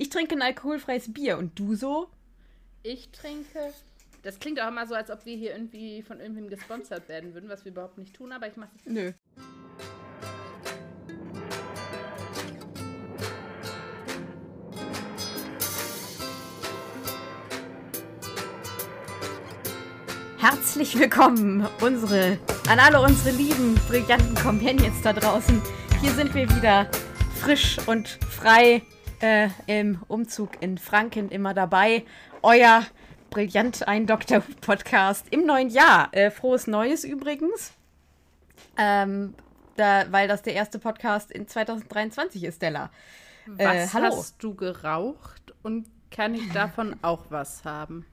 Ich trinke ein alkoholfreies Bier und du so? Ich trinke. Das klingt auch immer so, als ob wir hier irgendwie von irgendwem gesponsert werden würden, was wir überhaupt nicht tun, aber ich mache es. Nö. Herzlich willkommen, unsere, an alle unsere lieben, brillanten Companions da draußen. Hier sind wir wieder frisch und frei äh, im Umzug in Franken immer dabei. Euer brillant ein Dr. Podcast im neuen Jahr. Äh, frohes Neues übrigens. Ähm, da, weil das der erste Podcast in 2023 ist, Stella. Äh, was hallo. hast du geraucht und kann ich davon auch was haben?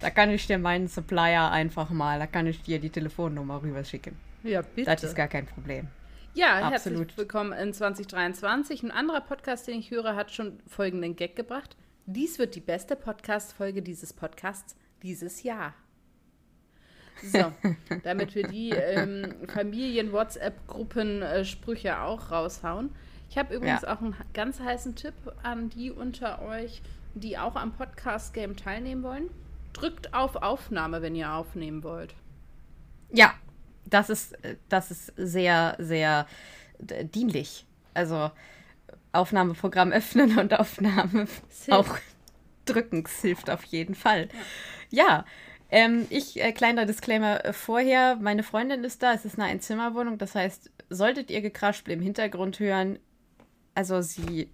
Da kann ich dir meinen Supplier einfach mal, da kann ich dir die Telefonnummer rüberschicken. Ja, bitte. Das ist gar kein Problem. Ja, Absolut. herzlich willkommen in 2023. Ein anderer Podcast, den ich höre, hat schon folgenden Gag gebracht. Dies wird die beste Podcast-Folge dieses Podcasts dieses Jahr. So, damit wir die ähm, Familien-WhatsApp-Gruppen-Sprüche äh, auch raushauen. Ich habe übrigens ja. auch einen ganz heißen Tipp an die unter euch, die auch am Podcast-Game teilnehmen wollen. Drückt auf Aufnahme, wenn ihr aufnehmen wollt. Ja, das ist, das ist sehr, sehr dienlich. Also Aufnahmeprogramm öffnen und Aufnahme auch drücken. Es hilft auf jeden Fall. Ja, ja ähm, ich, äh, kleiner Disclaimer äh, vorher, meine Freundin ist da, es ist eine Einzimmerwohnung, das heißt, solltet ihr Gekraschel im Hintergrund hören, also sie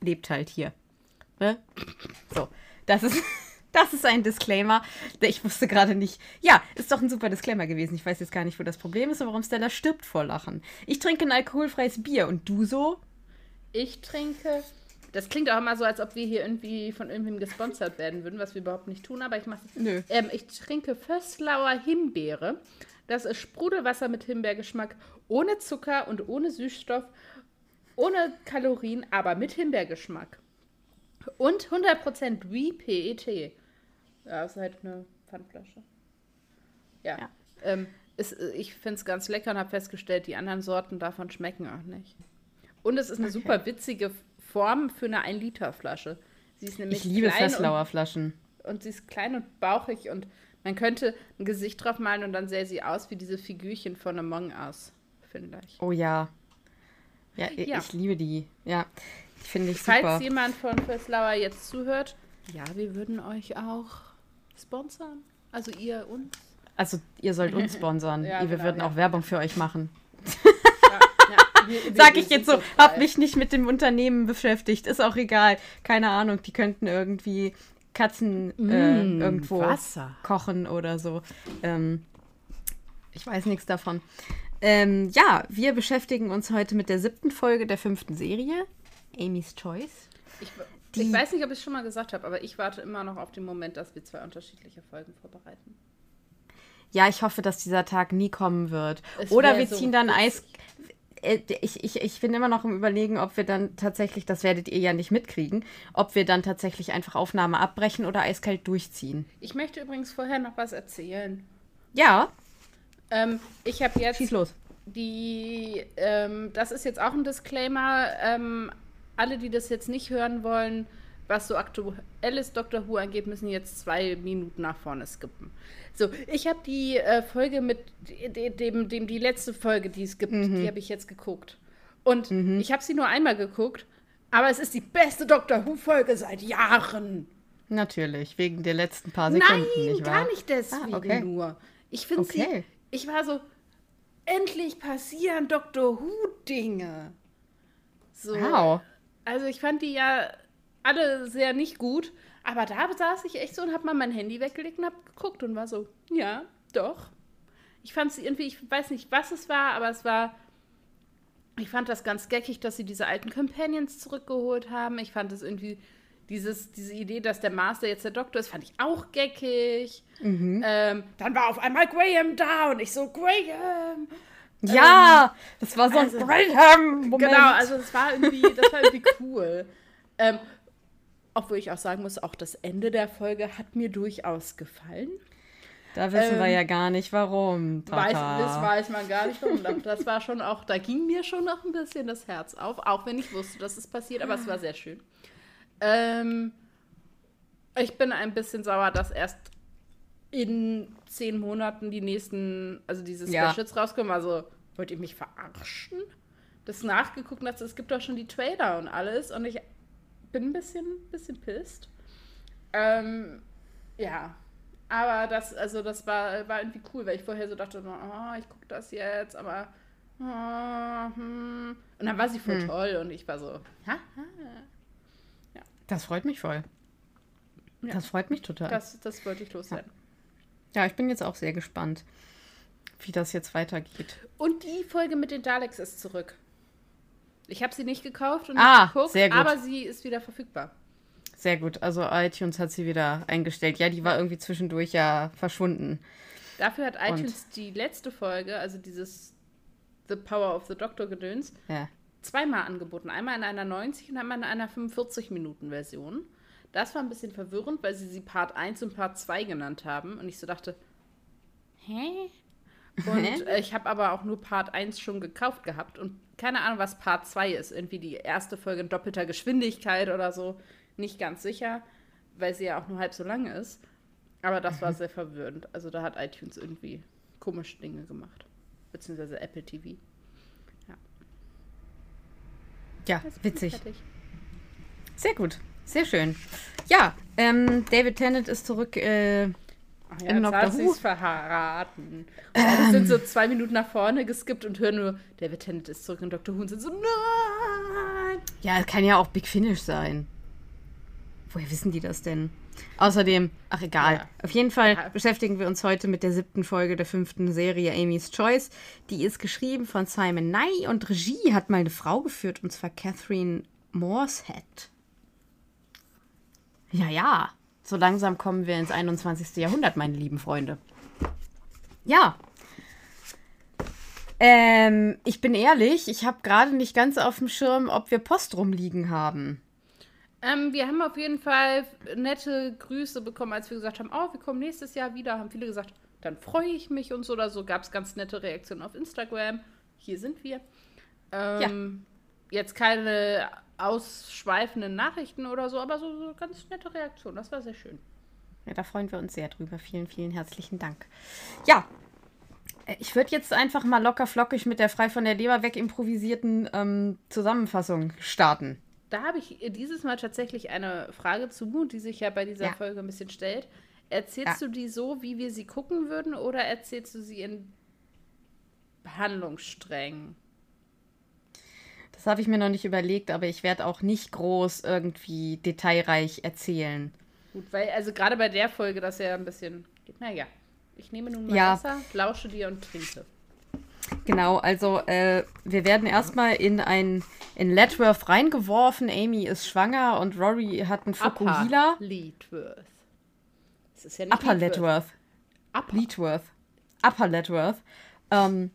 lebt halt hier. Ne? So, das ist Das ist ein Disclaimer. Ich wusste gerade nicht. Ja, ist doch ein super Disclaimer gewesen. Ich weiß jetzt gar nicht, wo das Problem ist und warum Stella stirbt vor Lachen. Ich trinke ein alkoholfreies Bier und du so? Ich trinke. Das klingt auch immer so, als ob wir hier irgendwie von irgendwem gesponsert werden würden, was wir überhaupt nicht tun, aber ich mache Nö. Ähm, ich trinke Fösslauer Himbeere. Das ist Sprudelwasser mit Himbeergeschmack, ohne Zucker und ohne Süßstoff, ohne Kalorien, aber mit Himbeergeschmack. Und 100% WPET. Ja, ist halt eine Pfandflasche. Ja. ja. Ähm, ist, ich finde es ganz lecker und habe festgestellt, die anderen Sorten davon schmecken auch nicht. Und es ist eine okay. super witzige Form für eine 1-Liter-Flasche. Sie ist nämlich ich liebe Fesslauer Flaschen. Und sie ist klein und bauchig und man könnte ein Gesicht drauf malen und dann sähe sie aus wie diese Figürchen von Among Us, finde ich. Oh ja. Ja, ja. ich liebe die. Ja, finde ich Falls super. Falls jemand von Fesslauer jetzt zuhört, ja, wir würden euch auch sponsern? Also ihr uns? Also ihr sollt uns sponsern. ja, wir genau, würden ja. auch Werbung für euch machen. Ja, wir, wir, Sag ich jetzt so, hab mich nicht mit dem Unternehmen beschäftigt, ist auch egal. Keine Ahnung, die könnten irgendwie Katzen mm, äh, irgendwo Wasser. kochen oder so. Ähm, ich weiß nichts davon. Ähm, ja, wir beschäftigen uns heute mit der siebten Folge der fünften Serie, Amy's Choice. Ich, ich weiß nicht, ob ich es schon mal gesagt habe, aber ich warte immer noch auf den Moment, dass wir zwei unterschiedliche Folgen vorbereiten. Ja, ich hoffe, dass dieser Tag nie kommen wird. Es Oder wir so ziehen dann Eis. Äh, ich, ich, ich bin immer noch im Überlegen, ob wir dann tatsächlich, das werdet ihr ja nicht mitkriegen, ob wir dann tatsächlich einfach Aufnahme abbrechen oder eiskalt durchziehen. Ich möchte übrigens vorher noch was erzählen. Ja. Ähm, ich habe jetzt. Schieß los. Die, ähm, das ist jetzt auch ein Disclaimer. Ähm, alle, die das jetzt nicht hören wollen, was so aktuelles Doctor Who angeht, müssen jetzt zwei Minuten nach vorne skippen. So, ich habe die äh, Folge mit dem, dem, die letzte Folge, die es gibt, mhm. die habe ich jetzt geguckt. Und mhm. ich habe sie nur einmal geguckt, aber es ist die beste Doctor Who-Folge seit Jahren. Natürlich, wegen der letzten paar Sekunden. Nein, nicht wahr? gar nicht deswegen ah, okay. nur. Ich finde okay. sie. Ich war so, endlich passieren Doctor Who-Dinge. So. Wow. Also ich fand die ja alle sehr nicht gut, aber da saß ich echt so und habe mal mein Handy weggelegt und habe geguckt und war so, ja, doch. Ich fand sie irgendwie, ich weiß nicht, was es war, aber es war, ich fand das ganz geckig, dass sie diese alten Companions zurückgeholt haben. Ich fand es irgendwie, dieses, diese Idee, dass der Master jetzt der Doktor ist, fand ich auch geckig. Mhm. Ähm, dann war auf einmal Graham da und ich so, Graham! Ja, ähm, das war so ein also, Graham-Moment. Genau, also das war irgendwie, das war irgendwie cool. Ähm, obwohl ich auch sagen muss, auch das Ende der Folge hat mir durchaus gefallen. Da wissen ähm, wir ja gar nicht, warum. Weiß, das weiß man gar nicht warum. Das war schon auch, da ging mir schon noch ein bisschen das Herz auf, auch wenn ich wusste, dass es passiert, aber es war sehr schön. Ähm, ich bin ein bisschen sauer, dass erst in zehn Monaten die nächsten, also diese Specials ja. rauskommen. Also, wollt ihr mich verarschen? Das nachgeguckt und es gibt doch schon die Trailer und alles und ich bin ein bisschen, bisschen pisst. Ähm, ja, aber das, also das war, war irgendwie cool, weil ich vorher so dachte, oh, ich gucke das jetzt, aber oh, hm. und dann war sie voll hm. toll und ich war so, ha, ha. Ja. Das freut mich voll. Ja. Das freut mich total. Das, das wollte ich loswerden. Ja. Ja, ich bin jetzt auch sehr gespannt, wie das jetzt weitergeht. Und die Folge mit den Daleks ist zurück. Ich habe sie nicht gekauft und ah, nicht geguckt, sehr gut. aber sie ist wieder verfügbar. Sehr gut. Also iTunes hat sie wieder eingestellt. Ja, die war irgendwie zwischendurch ja verschwunden. Dafür hat iTunes und die letzte Folge, also dieses The Power of the Doctor Gedöns, ja. zweimal angeboten. Einmal in einer 90 und einmal in einer 45-Minuten-Version. Das war ein bisschen verwirrend, weil sie sie Part 1 und Part 2 genannt haben. Und ich so dachte, hä? Und äh, ich habe aber auch nur Part 1 schon gekauft gehabt. Und keine Ahnung, was Part 2 ist. Irgendwie die erste Folge in doppelter Geschwindigkeit oder so. Nicht ganz sicher, weil sie ja auch nur halb so lang ist. Aber das war mhm. sehr verwirrend. Also da hat iTunes irgendwie komische Dinge gemacht. Beziehungsweise Apple TV. Ja. Ja, witzig. Sehr gut. Sehr schön. Ja, ähm, David Tennant ist zurück äh, Ach ja, in Doctor Who. verraten. Und ähm. sind so zwei Minuten nach vorne geskippt und hören nur, David Tennant ist zurück in Doctor Who und sind so, nein! Ja, es kann ja auch Big Finish sein. Woher wissen die das denn? Außerdem, ach egal. Ja. Auf jeden Fall ja. beschäftigen wir uns heute mit der siebten Folge der fünften Serie Amy's Choice. Die ist geschrieben von Simon Nye und Regie hat mal eine Frau geführt, und zwar Catherine Morshead. Ja, ja. So langsam kommen wir ins 21. Jahrhundert, meine lieben Freunde. Ja. Ähm, ich bin ehrlich, ich habe gerade nicht ganz auf dem Schirm, ob wir Post rumliegen haben. Ähm, wir haben auf jeden Fall nette Grüße bekommen, als wir gesagt haben, oh, wir kommen nächstes Jahr wieder. Haben viele gesagt, dann freue ich mich und so oder so. Gab es ganz nette Reaktionen auf Instagram. Hier sind wir. Ähm, ja. Jetzt keine ausschweifenden Nachrichten oder so, aber so, so ganz nette Reaktion. Das war sehr schön. Ja, da freuen wir uns sehr drüber. Vielen, vielen herzlichen Dank. Ja, äh, ich würde jetzt einfach mal locker flockig mit der frei von der Leber weg improvisierten ähm, Zusammenfassung starten. Da habe ich dieses Mal tatsächlich eine Frage zu, die sich ja bei dieser ja. Folge ein bisschen stellt. Erzählst ja. du die so, wie wir sie gucken würden, oder erzählst du sie in Behandlungssträngen? Habe ich mir noch nicht überlegt, aber ich werde auch nicht groß irgendwie detailreich erzählen. Gut, weil, also gerade bei der Folge, das ja ein bisschen. Naja, ich nehme nun mal ja. Wasser, lausche dir und trinke. Genau, also äh, wir werden erstmal in ein in Letworth reingeworfen. Amy ist schwanger und Rory hat einen Fukuhila. Upper Letworth. Das ist ja nicht Upper Letworth. Upper. Letworth. Upper Letworth. Ähm,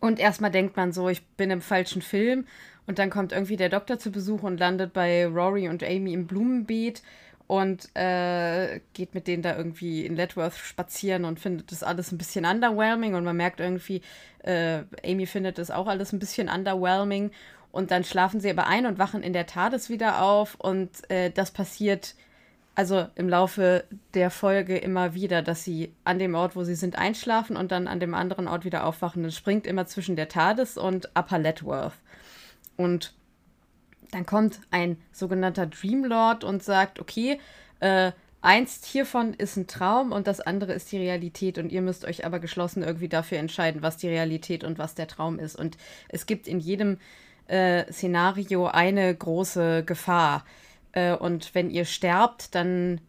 und erstmal denkt man so, ich bin im falschen Film. Und dann kommt irgendwie der Doktor zu Besuch und landet bei Rory und Amy im Blumenbeet und äh, geht mit denen da irgendwie in Letworth spazieren und findet das alles ein bisschen underwhelming. Und man merkt irgendwie, äh, Amy findet das auch alles ein bisschen underwhelming. Und dann schlafen sie aber ein und wachen in der TARDIS wieder auf. Und äh, das passiert also im Laufe der Folge immer wieder, dass sie an dem Ort, wo sie sind, einschlafen und dann an dem anderen Ort wieder aufwachen. Das springt immer zwischen der TARDIS und Upper Letworth. Und dann kommt ein sogenannter Dreamlord und sagt, okay, äh, eins hiervon ist ein Traum und das andere ist die Realität und ihr müsst euch aber geschlossen irgendwie dafür entscheiden, was die Realität und was der Traum ist. Und es gibt in jedem äh, Szenario eine große Gefahr. Äh, und wenn ihr sterbt, dann.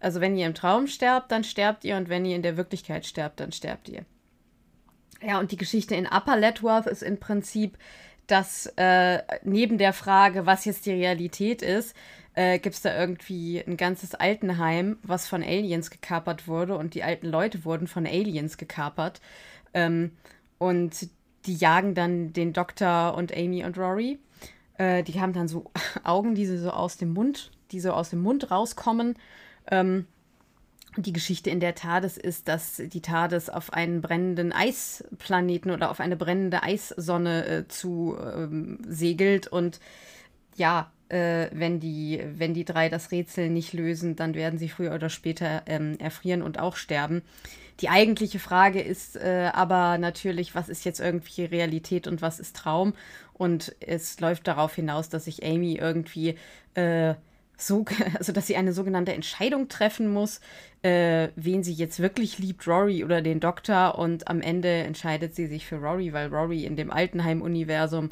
Also, wenn ihr im Traum sterbt, dann sterbt ihr. Und wenn ihr in der Wirklichkeit sterbt, dann sterbt ihr. Ja, und die Geschichte in Upper Letworth ist im Prinzip, dass äh, neben der Frage, was jetzt die Realität ist, äh, gibt es da irgendwie ein ganzes Altenheim, was von Aliens gekapert wurde. Und die alten Leute wurden von Aliens gekapert. Ähm, und die jagen dann den Doktor und Amy und Rory. Äh, die haben dann so Augen, die so aus dem Mund, die so aus dem Mund rauskommen. Ähm, die Geschichte in der TARDIS ist, dass die TARDIS auf einen brennenden Eisplaneten oder auf eine brennende Eissonne äh, zu ähm, segelt und ja, äh, wenn, die, wenn die drei das Rätsel nicht lösen, dann werden sie früher oder später ähm, erfrieren und auch sterben. Die eigentliche Frage ist äh, aber natürlich, was ist jetzt irgendwie Realität und was ist Traum? Und es läuft darauf hinaus, dass sich Amy irgendwie äh, so, also dass sie eine sogenannte Entscheidung treffen muss, äh, wen sie jetzt wirklich liebt, Rory oder den Doktor. Und am Ende entscheidet sie sich für Rory, weil Rory in dem Altenheim-Universum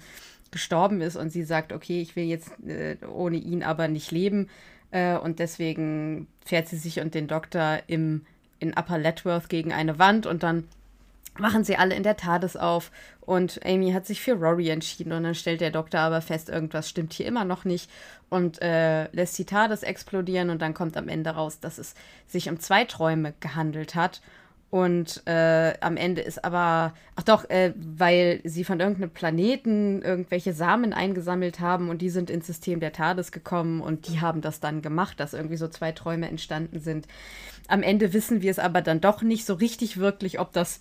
gestorben ist und sie sagt, okay, ich will jetzt äh, ohne ihn aber nicht leben. Äh, und deswegen fährt sie sich und den Doktor im, in Upper Letworth gegen eine Wand und dann machen sie alle in der TARDIS auf und Amy hat sich für Rory entschieden und dann stellt der Doktor aber fest, irgendwas stimmt hier immer noch nicht und äh, lässt die TARDIS explodieren und dann kommt am Ende raus, dass es sich um zwei Träume gehandelt hat und äh, am Ende ist aber, ach doch, äh, weil sie von irgendeinem Planeten irgendwelche Samen eingesammelt haben und die sind ins System der TARDIS gekommen und die haben das dann gemacht, dass irgendwie so zwei Träume entstanden sind. Am Ende wissen wir es aber dann doch nicht so richtig wirklich, ob das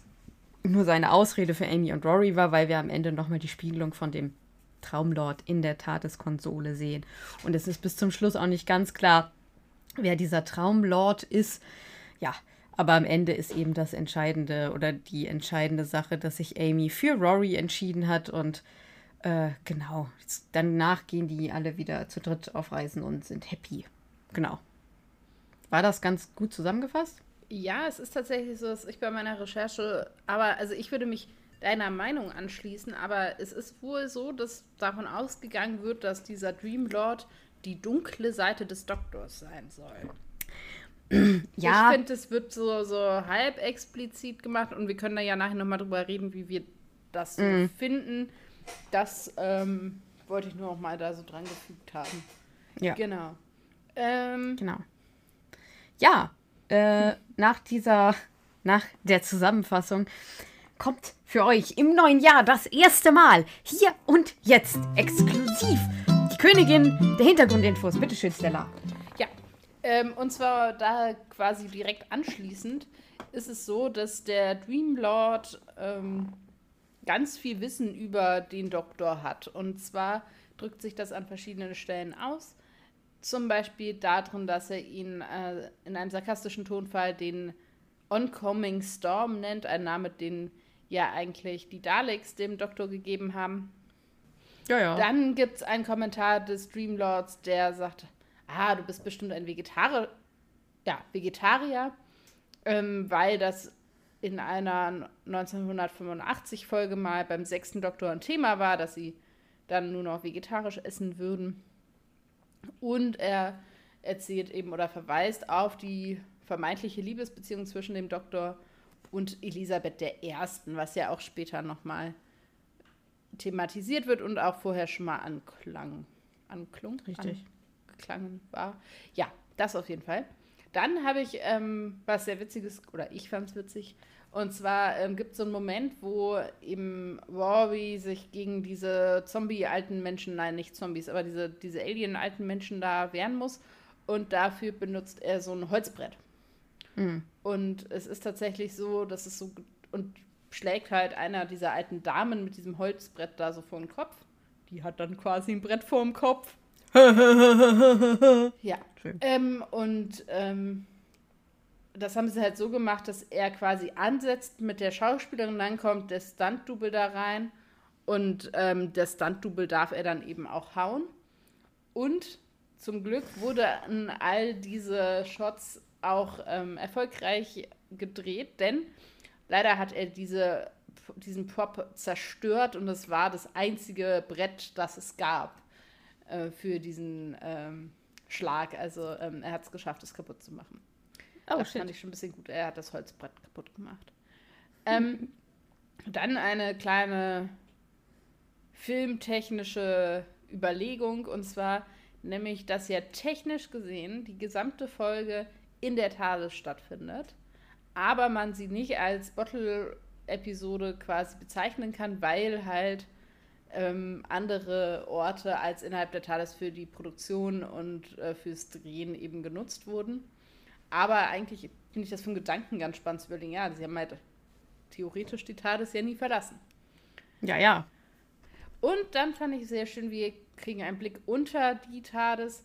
nur seine Ausrede für Amy und Rory war, weil wir am Ende nochmal die Spiegelung von dem Traumlord in der TARDIS-Konsole sehen. Und es ist bis zum Schluss auch nicht ganz klar, wer dieser Traumlord ist. Ja, aber am Ende ist eben das Entscheidende oder die entscheidende Sache, dass sich Amy für Rory entschieden hat und äh, genau, danach gehen die alle wieder zu dritt auf Reisen und sind happy. Genau. War das ganz gut zusammengefasst? Ja, es ist tatsächlich so, dass ich bei meiner Recherche, aber also ich würde mich deiner Meinung anschließen, aber es ist wohl so, dass davon ausgegangen wird, dass dieser Dreamlord die dunkle Seite des Doktors sein soll. ja. Ich finde, es wird so, so halb explizit gemacht und wir können da ja nachher nochmal drüber reden, wie wir das so mm. finden. Das ähm, wollte ich nur noch mal da so dran gefügt haben. Ja. Genau. Ähm, genau. Ja, äh, nach dieser, nach der Zusammenfassung kommt für euch im neuen Jahr das erste Mal hier und jetzt exklusiv die Königin der Hintergrundinfos. Bitte schön, Stella. Ja, ähm, und zwar da quasi direkt anschließend ist es so, dass der Dreamlord ähm, ganz viel Wissen über den Doktor hat. Und zwar drückt sich das an verschiedenen Stellen aus. Zum Beispiel darin, dass er ihn äh, in einem sarkastischen Tonfall den Oncoming Storm nennt, ein Name, den ja eigentlich die Daleks dem Doktor gegeben haben. Ja, ja. Dann gibt es einen Kommentar des Dreamlords, der sagt, ah, du bist bestimmt ein Vegetarier, ja, Vegetarier, ähm, weil das in einer 1985-Folge mal beim sechsten Doktor ein Thema war, dass sie dann nur noch vegetarisch essen würden. Und er erzählt eben oder verweist auf die vermeintliche Liebesbeziehung zwischen dem Doktor und Elisabeth I., was ja auch später nochmal thematisiert wird und auch vorher schon mal anklang. Anklung? Richtig. Angeklangen war. Ja, das auf jeden Fall. Dann habe ich ähm, was sehr Witziges, oder ich fand es witzig, und zwar ähm, gibt es so einen Moment, wo eben Rory sich gegen diese Zombie-alten Menschen, nein, nicht Zombies, aber diese, diese Alien-alten Menschen da wehren muss. Und dafür benutzt er so ein Holzbrett. Mhm. Und es ist tatsächlich so, dass es so. Und schlägt halt einer dieser alten Damen mit diesem Holzbrett da so vor den Kopf. Die hat dann quasi ein Brett vor dem Kopf. ja. Ähm, und ähm, das haben sie halt so gemacht, dass er quasi ansetzt mit der Schauspielerin, dann kommt der Stunt-Double da rein und ähm, der Stunt-Double darf er dann eben auch hauen. Und zum Glück wurden all diese Shots auch ähm, erfolgreich gedreht, denn leider hat er diese, diesen Prop zerstört und es war das einzige Brett, das es gab äh, für diesen ähm, Schlag. Also ähm, er hat es geschafft, es kaputt zu machen. Oh, das shit. fand ich schon ein bisschen gut. Er hat das Holzbrett kaputt gemacht. Ähm, dann eine kleine filmtechnische Überlegung und zwar nämlich, dass ja technisch gesehen die gesamte Folge in der TARDIS stattfindet, aber man sie nicht als Bottle-Episode quasi bezeichnen kann, weil halt ähm, andere Orte als innerhalb der TARDIS für die Produktion und äh, fürs Drehen eben genutzt wurden. Aber eigentlich finde ich das einen Gedanken ganz spannend zu überlegen. Ja, sie haben halt theoretisch die TARDIS ja nie verlassen. Ja, ja. Und dann fand ich sehr schön, wir kriegen einen Blick unter die TARDIS.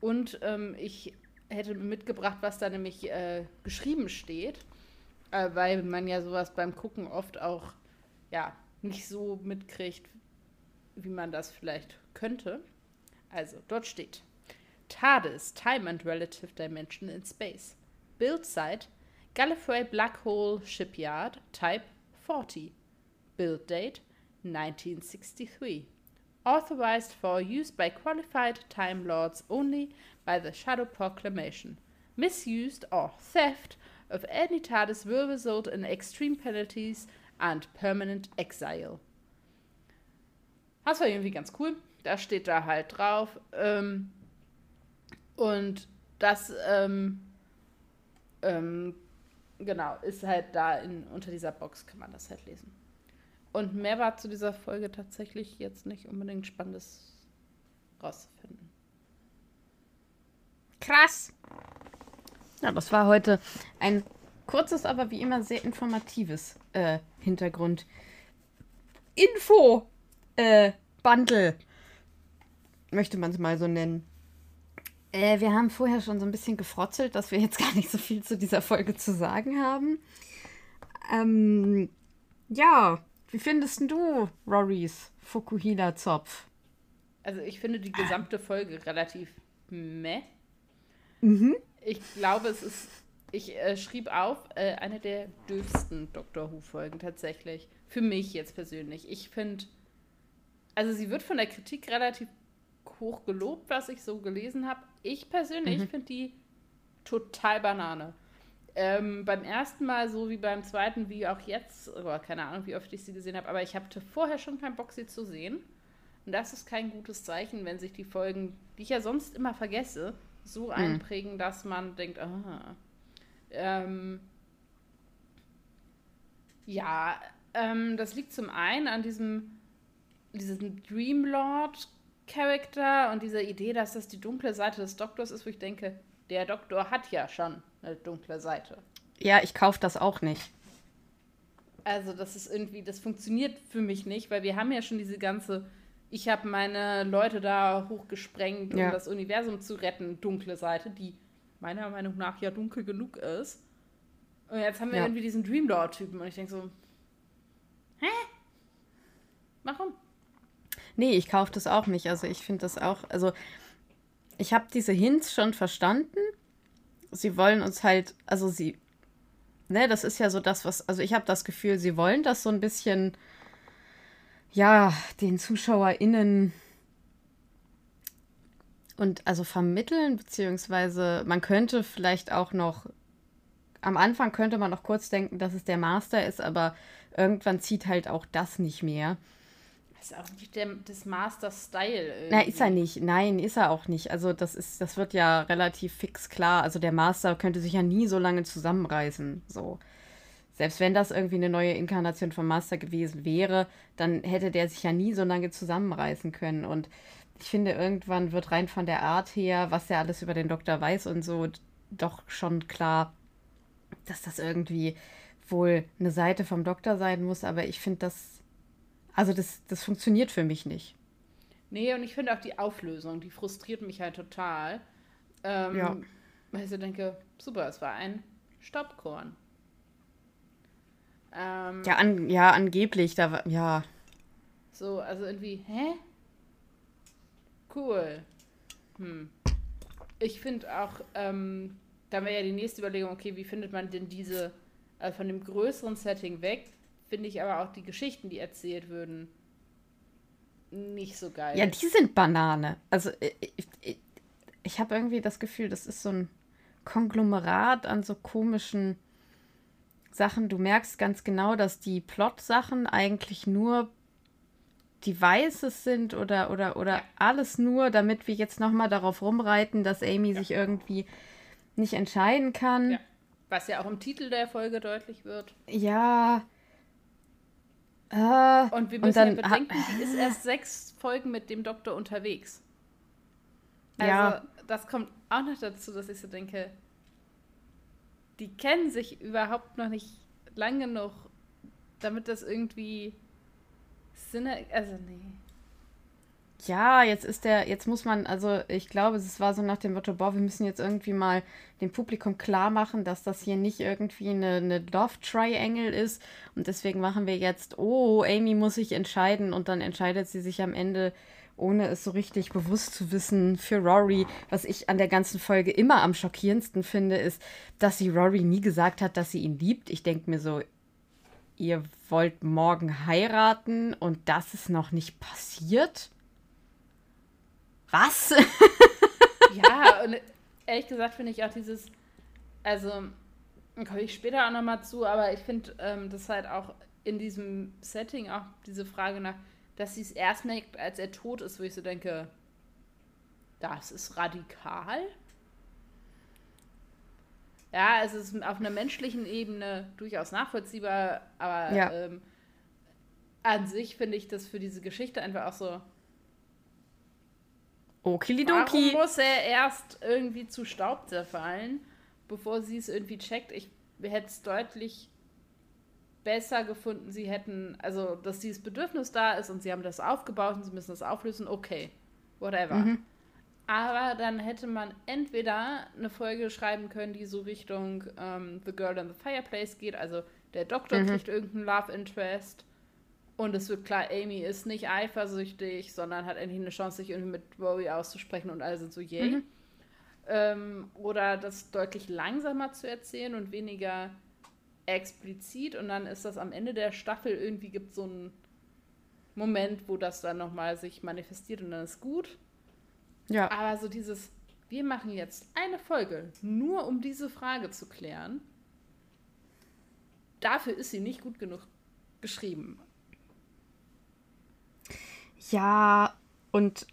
Und ähm, ich hätte mitgebracht, was da nämlich äh, geschrieben steht. Äh, weil man ja sowas beim Gucken oft auch ja, nicht so mitkriegt, wie man das vielleicht könnte. Also, dort steht TARDIS, Time and Relative Dimension in Space. Build Site, Gallifrey Black Hole Shipyard, Type 40. Build Date, 1963. Authorized for use by qualified Time Lords only by the Shadow Proclamation. Misused or theft of any TARDIS will result in extreme penalties and permanent exile. Das war irgendwie ganz cool. Da steht da halt drauf. Ähm, und das, ähm, ähm, genau, ist halt da in, unter dieser Box, kann man das halt lesen. Und mehr war zu dieser Folge tatsächlich jetzt nicht unbedingt Spannendes rauszufinden. Krass! Ja, das war heute ein kurzes, aber wie immer sehr informatives äh, Hintergrund. Info! Äh, Bundle. Möchte man es mal so nennen. Äh, wir haben vorher schon so ein bisschen gefrotzelt, dass wir jetzt gar nicht so viel zu dieser Folge zu sagen haben. Ähm, ja, wie findest du Rorys Fukuhila-Zopf? Also ich finde die gesamte Folge relativ meh. Mhm. Ich glaube, es ist, ich äh, schrieb auf, äh, eine der dürfsten Doctor Who-Folgen tatsächlich. Für mich jetzt persönlich. Ich finde, also sie wird von der Kritik relativ hoch gelobt, was ich so gelesen habe. Ich persönlich mhm. finde die total Banane. Ähm, beim ersten Mal so wie beim zweiten, wie auch jetzt, oder keine Ahnung, wie oft ich sie gesehen habe, aber ich hatte vorher schon keinen Bock, sie zu sehen. Und das ist kein gutes Zeichen, wenn sich die Folgen, die ich ja sonst immer vergesse, so mhm. einprägen, dass man denkt, aha. Ähm, ja, ähm, das liegt zum einen an diesem, diesem Dreamlord Charakter und dieser Idee, dass das die dunkle Seite des Doktors ist, wo ich denke, der Doktor hat ja schon eine dunkle Seite. Ja, ich kaufe das auch nicht. Also, das ist irgendwie, das funktioniert für mich nicht, weil wir haben ja schon diese ganze, ich habe meine Leute da hochgesprengt, um ja. das Universum zu retten, dunkle Seite, die meiner Meinung nach ja dunkel genug ist. Und jetzt haben wir ja. irgendwie diesen Dreamlord-Typen und ich denke so, hä? Warum? Nee, ich kaufe das auch nicht. Also ich finde das auch, also ich habe diese Hints schon verstanden. Sie wollen uns halt, also sie, ne, das ist ja so das, was, also ich habe das Gefühl, sie wollen das so ein bisschen, ja, den ZuschauerInnen und also vermitteln, beziehungsweise man könnte vielleicht auch noch, am Anfang könnte man noch kurz denken, dass es der Master ist, aber irgendwann zieht halt auch das nicht mehr ist auch nicht der, das Master-Style. Na, ist er nicht. Nein, ist er auch nicht. Also das ist, das wird ja relativ fix klar. Also der Master könnte sich ja nie so lange zusammenreißen. So. Selbst wenn das irgendwie eine neue Inkarnation vom Master gewesen wäre, dann hätte der sich ja nie so lange zusammenreißen können. Und ich finde, irgendwann wird rein von der Art her, was er alles über den Doktor weiß und so, doch schon klar, dass das irgendwie wohl eine Seite vom Doktor sein muss. Aber ich finde das also das, das funktioniert für mich nicht. Nee, und ich finde auch die Auflösung, die frustriert mich halt total. Ähm, ja. Weil ich so denke, super, es war ein Staubkorn. Ähm, ja, an, ja, angeblich, da war, ja. So, also irgendwie, hä? Cool. Hm. Ich finde auch, ähm, da wäre ja die nächste Überlegung, okay, wie findet man denn diese, also von dem größeren Setting weg, finde ich aber auch die Geschichten, die erzählt würden, nicht so geil. Ja, die sind Banane. Also ich, ich, ich habe irgendwie das Gefühl, das ist so ein Konglomerat an so komischen Sachen. Du merkst ganz genau, dass die Plot-Sachen eigentlich nur Devices sind oder, oder, oder ja. alles nur, damit wir jetzt nochmal darauf rumreiten, dass Amy ja. sich irgendwie nicht entscheiden kann. Ja. Was ja auch im Titel der Folge deutlich wird. Ja, äh, und wir müssen und dann, ja bedenken, die ist erst sechs Folgen mit dem Doktor unterwegs. Also, ja. das kommt auch noch dazu, dass ich so denke, die kennen sich überhaupt noch nicht lang genug, damit das irgendwie Sinne. Also, nee. Ja, jetzt ist der, jetzt muss man, also ich glaube, es war so nach dem Motto, boah, wir müssen jetzt irgendwie mal dem Publikum klar machen, dass das hier nicht irgendwie eine, eine Love Triangle ist. Und deswegen machen wir jetzt, oh, Amy muss sich entscheiden und dann entscheidet sie sich am Ende, ohne es so richtig bewusst zu wissen, für Rory. Was ich an der ganzen Folge immer am schockierendsten finde, ist, dass sie Rory nie gesagt hat, dass sie ihn liebt. Ich denke mir so, ihr wollt morgen heiraten und das ist noch nicht passiert? Was? ja, und ehrlich gesagt finde ich auch dieses, also komme ich später auch nochmal zu, aber ich finde ähm, das halt auch in diesem Setting auch diese Frage nach, dass sie es erst merkt, als er tot ist, wo ich so denke, das ist radikal. Ja, es ist auf einer menschlichen Ebene durchaus nachvollziehbar, aber ja. ähm, an sich finde ich das für diese Geschichte einfach auch so, Okidoki. Warum muss er erst irgendwie zu Staub zerfallen, bevor sie es irgendwie checkt? Ich hätte es deutlich besser gefunden, sie hätten, also, dass dieses Bedürfnis da ist und sie haben das aufgebaut und sie müssen das auflösen, okay, whatever. Mhm. Aber dann hätte man entweder eine Folge schreiben können, die so Richtung ähm, The Girl in the Fireplace geht, also der Doktor mhm. kriegt irgendeinen Love Interest und es wird klar, Amy ist nicht eifersüchtig, sondern hat endlich eine Chance, sich irgendwie mit Rory auszusprechen und alle sind so, yay. Mhm. Ähm, oder das deutlich langsamer zu erzählen und weniger explizit. Und dann ist das am Ende der Staffel irgendwie gibt so einen Moment, wo das dann nochmal sich manifestiert und dann ist gut. Ja. Aber so dieses, wir machen jetzt eine Folge, nur um diese Frage zu klären. Dafür ist sie nicht gut genug geschrieben. Ja, und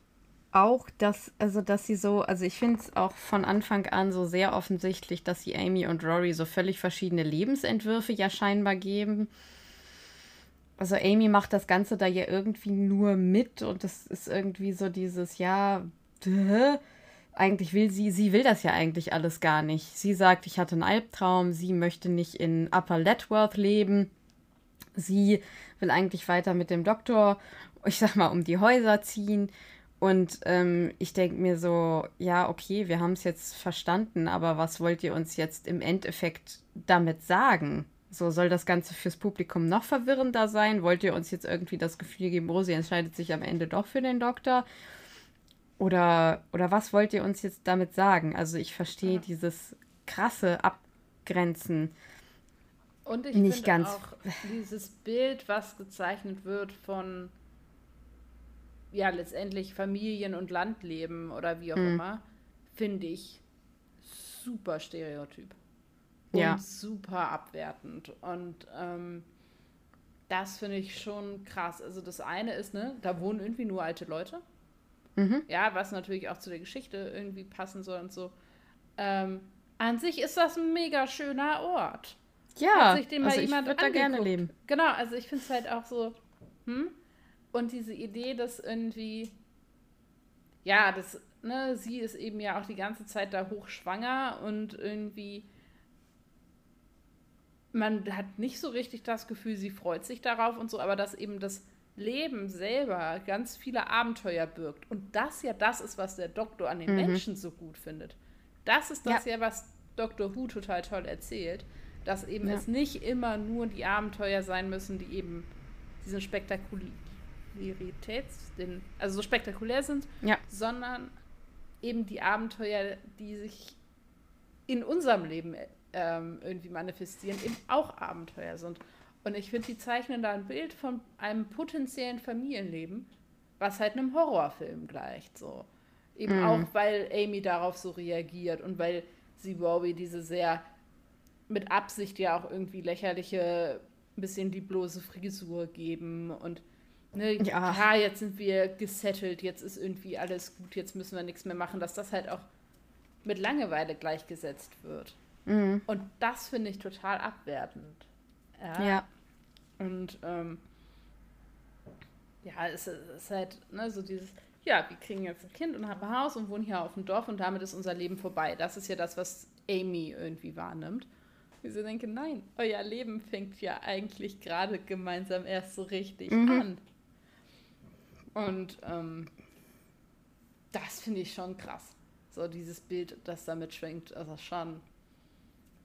auch, dass, also dass sie so, also ich finde es auch von Anfang an so sehr offensichtlich, dass sie Amy und Rory so völlig verschiedene Lebensentwürfe ja scheinbar geben. Also Amy macht das Ganze da ja irgendwie nur mit und das ist irgendwie so dieses, ja, eigentlich will sie, sie will das ja eigentlich alles gar nicht. Sie sagt, ich hatte einen Albtraum, sie möchte nicht in Upper Letworth leben. Sie will eigentlich weiter mit dem Doktor ich sag mal, um die Häuser ziehen. Und ähm, ich denke mir so, ja, okay, wir haben es jetzt verstanden, aber was wollt ihr uns jetzt im Endeffekt damit sagen? So soll das Ganze fürs Publikum noch verwirrender sein? Wollt ihr uns jetzt irgendwie das Gefühl geben, Rosi entscheidet sich am Ende doch für den Doktor? Oder, oder was wollt ihr uns jetzt damit sagen? Also ich verstehe ja. dieses krasse Abgrenzen und ich nicht ganz. auch dieses Bild, was gezeichnet wird von ja letztendlich Familien- und Landleben oder wie auch mhm. immer, finde ich super stereotyp. Und ja. super abwertend. Und ähm, das finde ich schon krass. Also das eine ist, ne, da wohnen irgendwie nur alte Leute. Mhm. Ja, was natürlich auch zu der Geschichte irgendwie passen soll und so. Ähm, an sich ist das ein mega schöner Ort. Ja, Hat sich den mal also jemand ich würde da gerne leben. Genau, also ich finde es halt auch so, hm, und diese Idee, dass irgendwie, ja, das, ne, sie ist eben ja auch die ganze Zeit da hochschwanger und irgendwie, man hat nicht so richtig das Gefühl, sie freut sich darauf und so, aber dass eben das Leben selber ganz viele Abenteuer birgt. Und das ja das ist, was der Doktor an den mhm. Menschen so gut findet. Das ist das ja, ja was Dr. Who total toll erzählt, dass eben ja. es nicht immer nur die Abenteuer sein müssen, die eben diesen spektakulären Spektakuläritäts, den, also so spektakulär sind, ja. sondern eben die Abenteuer, die sich in unserem Leben ähm, irgendwie manifestieren, eben auch Abenteuer sind. Und ich finde, die zeichnen da ein Bild von einem potenziellen Familienleben, was halt einem Horrorfilm gleicht. So. Eben mm. auch, weil Amy darauf so reagiert und weil sie Robbie diese sehr mit Absicht ja auch irgendwie lächerliche, ein bisschen die bloße Frisur geben und Ne, ja. ja, jetzt sind wir gesettelt, jetzt ist irgendwie alles gut, jetzt müssen wir nichts mehr machen, dass das halt auch mit Langeweile gleichgesetzt wird. Mhm. Und das finde ich total abwertend. Ja. ja. Und ähm, ja, es, ist halt ne, so dieses, ja, wir kriegen jetzt ein Kind und haben ein Haus und wohnen hier auf dem Dorf und damit ist unser Leben vorbei. Das ist ja das, was Amy irgendwie wahrnimmt. Wie sie denken, nein, euer Leben fängt ja eigentlich gerade gemeinsam erst so richtig mhm. an. Und ähm, das finde ich schon krass. So dieses Bild, das damit schwenkt, also schon.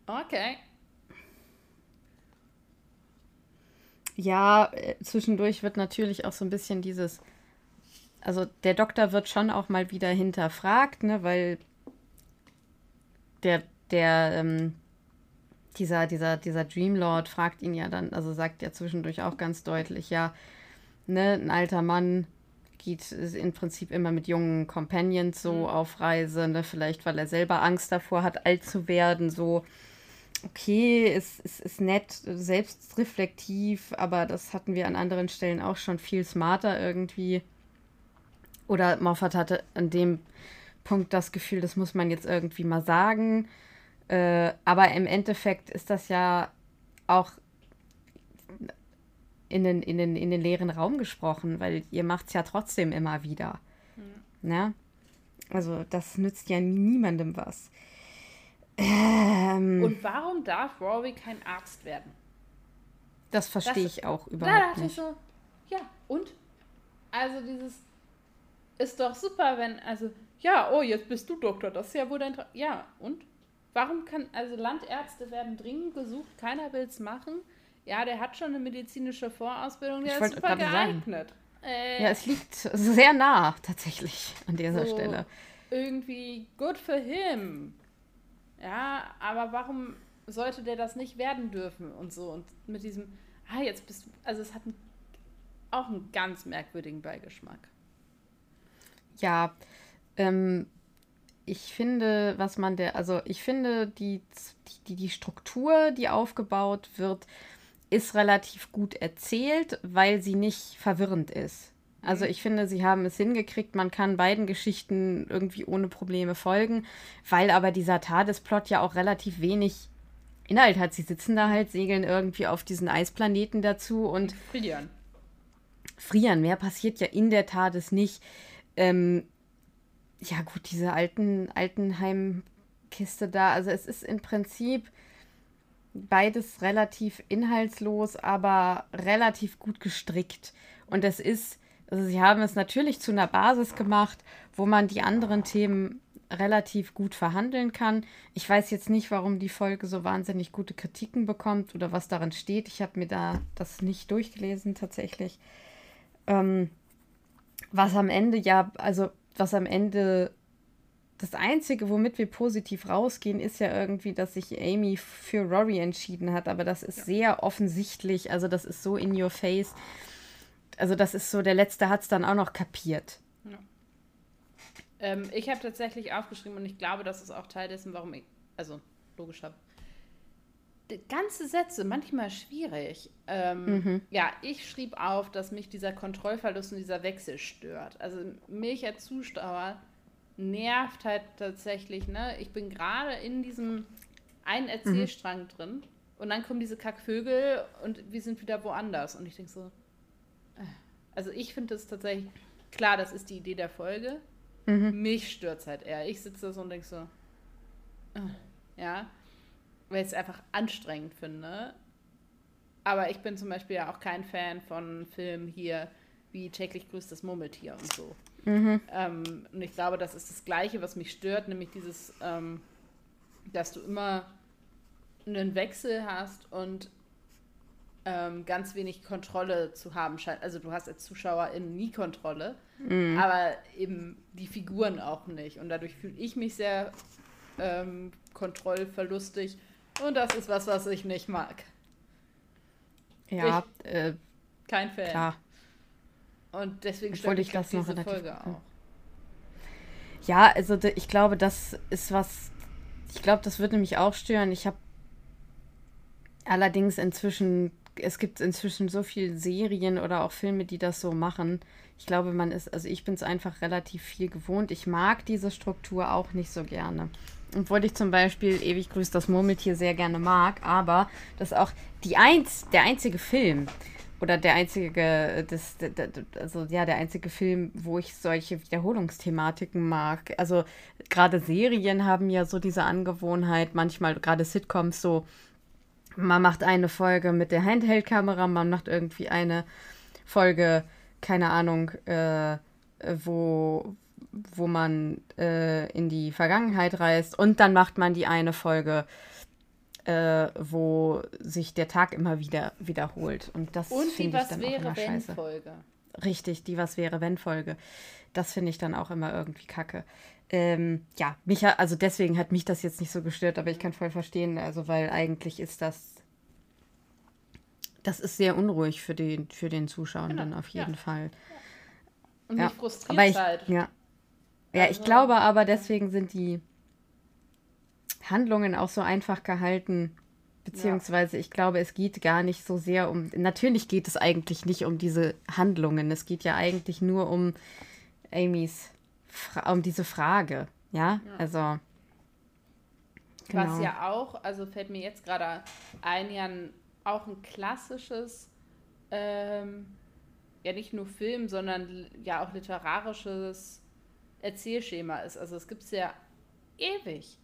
Okay. Ja, äh, zwischendurch wird natürlich auch so ein bisschen dieses, also der Doktor wird schon auch mal wieder hinterfragt, ne, weil der, der, ähm, dieser, dieser, dieser Dreamlord fragt ihn ja dann, also sagt ja zwischendurch auch ganz deutlich, ja, ne, ein alter Mann geht im Prinzip immer mit jungen Companions so mhm. auf Reise, ne, vielleicht weil er selber Angst davor hat, alt zu werden, so okay, es ist, ist, ist nett, selbstreflektiv, aber das hatten wir an anderen Stellen auch schon viel smarter irgendwie. Oder Moffat hatte an dem Punkt das Gefühl, das muss man jetzt irgendwie mal sagen. Äh, aber im Endeffekt ist das ja auch in den, in, den, in den leeren Raum gesprochen, weil ihr macht es ja trotzdem immer wieder. Mhm. Ne? Also das nützt ja niemandem was. Ähm, und warum darf Rory kein Arzt werden? Das verstehe ich auch überhaupt nicht. So, ja, und? Also dieses ist doch super, wenn, also, ja, oh, jetzt bist du Doktor, das ist ja wohl dein, Tra ja, und? Warum kann, also Landärzte werden dringend gesucht, keiner will es machen. Ja, der hat schon eine medizinische Vorausbildung, der ich ist super geeignet. Äh, ja, es liegt sehr nah tatsächlich an dieser so Stelle. Irgendwie good for him. Ja, aber warum sollte der das nicht werden dürfen und so? Und mit diesem, ah, jetzt bist du, also es hat auch einen ganz merkwürdigen Beigeschmack. Ja, ähm, ich finde, was man der, also ich finde, die, die, die Struktur, die aufgebaut wird, ist relativ gut erzählt, weil sie nicht verwirrend ist. Also mhm. ich finde, sie haben es hingekriegt, man kann beiden Geschichten irgendwie ohne Probleme folgen, weil aber dieser Tadesplot ja auch relativ wenig Inhalt hat. Sie sitzen da halt, segeln irgendwie auf diesen Eisplaneten dazu und frieren. Frieren, mehr passiert ja in der Tades nicht. Ähm, ja gut, diese alten Altenheimkiste da, also es ist im Prinzip beides relativ inhaltslos, aber relativ gut gestrickt. Und es ist also sie haben es natürlich zu einer Basis gemacht, wo man die anderen Themen relativ gut verhandeln kann. Ich weiß jetzt nicht, warum die Folge so wahnsinnig gute Kritiken bekommt oder was darin steht. Ich habe mir da das nicht durchgelesen tatsächlich. Ähm, was am Ende ja, also was am Ende das Einzige, womit wir positiv rausgehen, ist ja irgendwie, dass sich Amy für Rory entschieden hat. Aber das ist ja. sehr offensichtlich. Also das ist so in your face also das ist so, der Letzte hat es dann auch noch kapiert. Ja. Ähm, ich habe tatsächlich aufgeschrieben und ich glaube, das ist auch Teil dessen, warum ich, also logisch habe. Ganze Sätze, manchmal schwierig. Ähm, mhm. Ja, ich schrieb auf, dass mich dieser Kontrollverlust und dieser Wechsel stört. Also mich als Zuschauer nervt halt tatsächlich, ne? Ich bin gerade in diesem einen Erzählstrang mhm. drin und dann kommen diese Kackvögel und wir sind wieder woanders. Und ich denke so, also ich finde es tatsächlich, klar, das ist die Idee der Folge. Mhm. Mich stört es halt eher. Ich sitze da so und denke so, äh, ja, weil ich es einfach anstrengend finde. Aber ich bin zum Beispiel ja auch kein Fan von Filmen hier wie täglich grüßt das Murmeltier und so. Mhm. Ähm, und ich glaube, das ist das Gleiche, was mich stört, nämlich dieses, ähm, dass du immer einen Wechsel hast und ähm, ganz wenig Kontrolle zu haben scheint. Also du hast als Zuschauerin nie Kontrolle, mhm. aber eben die Figuren auch nicht. Und dadurch fühle ich mich sehr ähm, kontrollverlustig. Und das ist was, was ich nicht mag. Ja, ich, äh, kein Fan. Klar. Und deswegen stelle ich das noch relativ, Folge auch. Ja, also ich glaube, das ist was. Ich glaube, das würde mich auch stören. Ich habe allerdings inzwischen es gibt inzwischen so viele Serien oder auch Filme, die das so machen. Ich glaube, man ist, also ich bin es einfach relativ viel gewohnt. Ich mag diese Struktur auch nicht so gerne. Obwohl ich zum Beispiel Ewig grüßt das Murmeltier sehr gerne mag, aber das ist auch die eins, der einzige Film oder der einzige, das, also ja, der einzige Film, wo ich solche Wiederholungsthematiken mag. Also gerade Serien haben ja so diese Angewohnheit, manchmal gerade Sitcoms so, man macht eine Folge mit der Handheld-Kamera, man macht irgendwie eine Folge, keine Ahnung, äh, wo, wo man äh, in die Vergangenheit reist und dann macht man die eine Folge, äh, wo sich der Tag immer wieder wiederholt. Und das Und die ich Was dann wäre wenn scheiße. Folge. Richtig, die Was wäre wenn Folge. Das finde ich dann auch immer irgendwie kacke. Ähm, ja, mich also deswegen hat mich das jetzt nicht so gestört, aber ich kann voll verstehen, also weil eigentlich ist das, das ist sehr unruhig für den, für den Zuschauenden Genau, auf jeden ja. Fall. Und Ja, mich frustriert aber ich, halt. ja. Ja, ich Also- glaube aber, deswegen sind die Handlungen auch so einfach gehalten. Beziehungsweise, ich glaube, es geht gar nicht so sehr um. Natürlich geht es eigentlich nicht um diese Handlungen. Es geht ja eigentlich nur um Amys, um diese Frage. Ja, also. Was Genau. ja auch, also fällt mir jetzt gerade ein, ja auch ein klassisches, ähm, ja nicht nur Film, sondern ja auch literarisches Erzählschema ist. Also es gibt es ja ewig.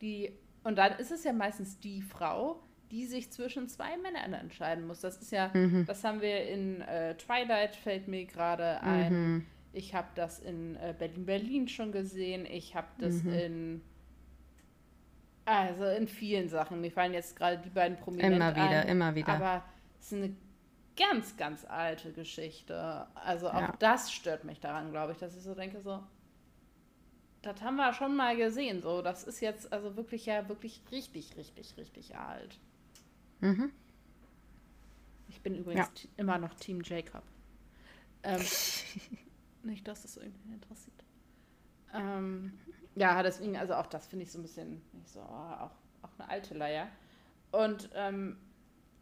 Die, und dann ist es ja meistens die Frau, die sich zwischen zwei Männern entscheiden muss. Das ist ja, Mhm. das haben wir in äh, Twilight, fällt mir gerade ein. Mhm. Ich habe das in äh, Berlin Berlin schon gesehen. Ich habe das Mhm. in also in vielen Sachen. Mir fallen jetzt gerade die beiden prominent Immer wieder, ein, immer wieder. Aber es ist eine ganz, ganz alte Geschichte. Also auch Ja. das stört mich daran, glaube ich, dass ich so denke, so, das haben wir schon mal gesehen. So, das ist jetzt also wirklich ja wirklich richtig, richtig, richtig alt. Mhm. Ich bin übrigens Ja. immer noch Team Jacob. Ähm, nicht, dass das irgendwie interessiert. Ähm, ja, deswegen, also auch das finde ich so ein bisschen, so, oh, auch, auch eine alte Leier. Und, ähm,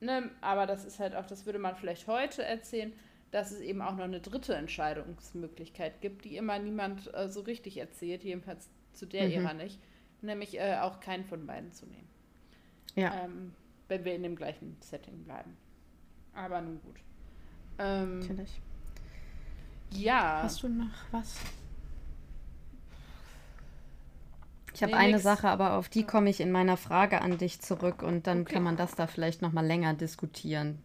ne, aber das ist halt auch, das würde man vielleicht heute erzählen, dass es eben auch noch eine dritte Entscheidungsmöglichkeit gibt, die immer niemand äh, so richtig erzählt, jedenfalls zu der Mhm. Ära nicht, nämlich äh, auch keinen von beiden zu nehmen Ja. ähm, wenn wir in dem gleichen Setting bleiben. Aber nun gut. Ähm, Natürlich. ja, Hast du noch was? Ich habe Nee, eine nix. Sache, aber auf die komme ich in meiner Frage an dich zurück und dann Okay. kann man das da vielleicht noch mal länger diskutieren.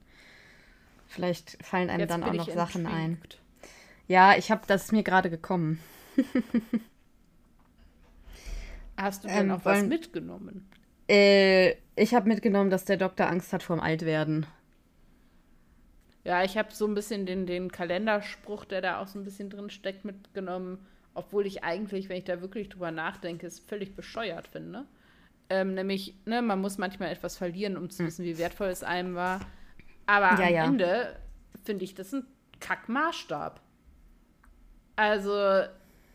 Vielleicht fallen einem jetzt dann auch noch Sachen ein. Ja, ich habe das ist mir gerade gekommen. Hast du denn Ähm, auch was wollen- mitgenommen? Äh, ich habe mitgenommen, dass der Doktor Angst hat vorm Altwerden. Ja, ich habe so ein bisschen den, den Kalenderspruch, der da auch so ein bisschen drin steckt, mitgenommen. Obwohl ich eigentlich, wenn ich da wirklich drüber nachdenke, es völlig bescheuert finde. Ähm, nämlich, ne, man muss manchmal etwas verlieren, um zu wissen, wie wertvoll es einem war. Aber. Ja, am ja. Ende finde ich das ein Kackmaßstab. Also,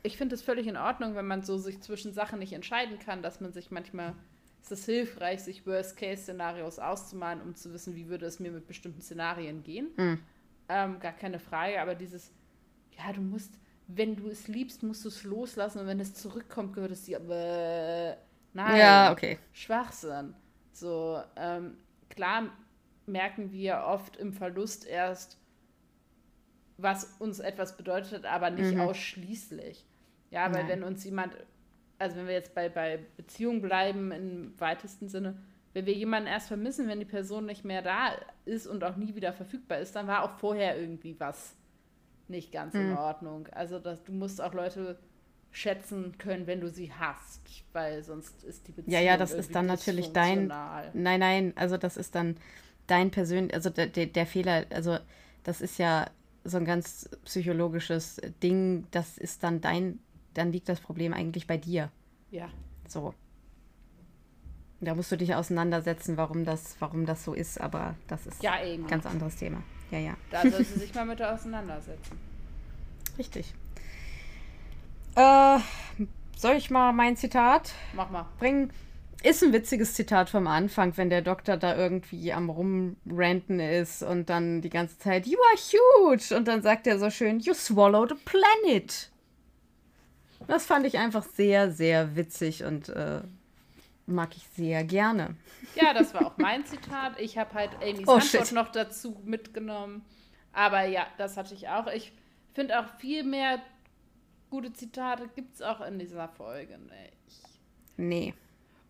ich finde es völlig in Ordnung, wenn man so sich zwischen Sachen nicht entscheiden kann, dass man sich manchmal, es ist hilfreich, sich Worst-Case-Szenarios auszumalen, um zu wissen, wie würde es mir mit bestimmten Szenarien gehen. Mhm. Ähm, gar keine Frage, aber dieses, ja, du musst, wenn du es liebst, musst du es loslassen und wenn es zurückkommt, gehört es dir. Äh, nein. Ja, okay. Schwachsinn. So, ähm, klar merken wir oft im Verlust erst, was uns etwas bedeutet, aber nicht Mhm. ausschließlich. Ja, weil Nein. wenn uns jemand, also wenn wir jetzt bei, bei Beziehungen bleiben im weitesten Sinne, wenn wir jemanden erst vermissen, wenn die Person nicht mehr da ist und auch nie wieder verfügbar ist, dann war auch vorher irgendwie was nicht ganz in Mhm. Ordnung. Also das, du musst auch Leute schätzen können, wenn du sie hast, weil sonst ist die Beziehung Ja, ja, das ist dann natürlich dein. Nein, nein, also das ist dann dein persönlich, also der, der, Fehler, also das ist ja so ein ganz psychologisches Ding, das ist dann dein, dann liegt das Problem eigentlich bei dir. Ja, So. Da musst du dich auseinandersetzen, warum das, warum das so ist, aber das ist ja ein ganz anderes Thema. Ja, ja. Da soll sie sich mal mit auseinandersetzen. Richtig. Äh, soll ich mal mein Zitat Mach mal. bringen? Ist ein witziges Zitat vom Anfang, wenn der Doktor da irgendwie am rumranten ist und dann die ganze Zeit, You are huge! Und dann sagt er so schön, You swallowed a planet! Das fand ich einfach sehr, sehr witzig und äh, mag ich sehr gerne. Ja, das war auch mein Zitat. Ich habe halt Amy's Oh, Antwort shit. noch dazu mitgenommen. Aber ja, das hatte ich auch. Ich finde auch viel mehr gute Zitate gibt es auch in dieser Folge nicht. Nee.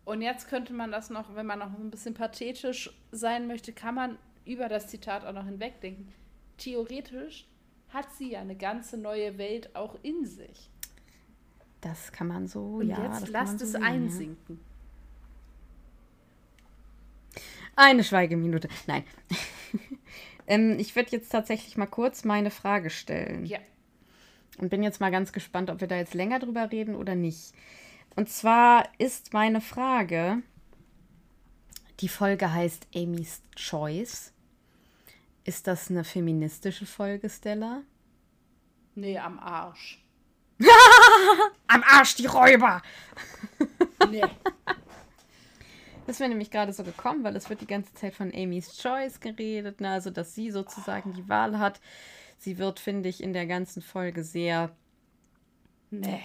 Und jetzt könnte man das noch, wenn man noch ein bisschen pathetisch sein möchte, kann man über das Zitat auch noch hinwegdenken. Theoretisch hat sie ja eine ganze neue Welt auch in sich. Das kann man so, Und ja. jetzt lasst so es sehen, einsinken. Ja. Eine Schweigeminute. Nein. ähm, ich würde jetzt tatsächlich mal kurz meine Frage stellen. Ja. Und bin jetzt mal ganz gespannt, ob wir da jetzt länger drüber reden oder nicht. Und zwar ist meine Frage, die Folge heißt Amy's Choice. Ist das eine feministische Folge, Stella? Nee, am Arsch. Am Arsch, die Räuber! Nee. Das wäre nämlich gerade so gekommen, weil es wird die ganze Zeit von Amy's Choice geredet, ne? also dass sie sozusagen die Wahl hat. Sie wird, finde ich, in der ganzen Folge sehr nee.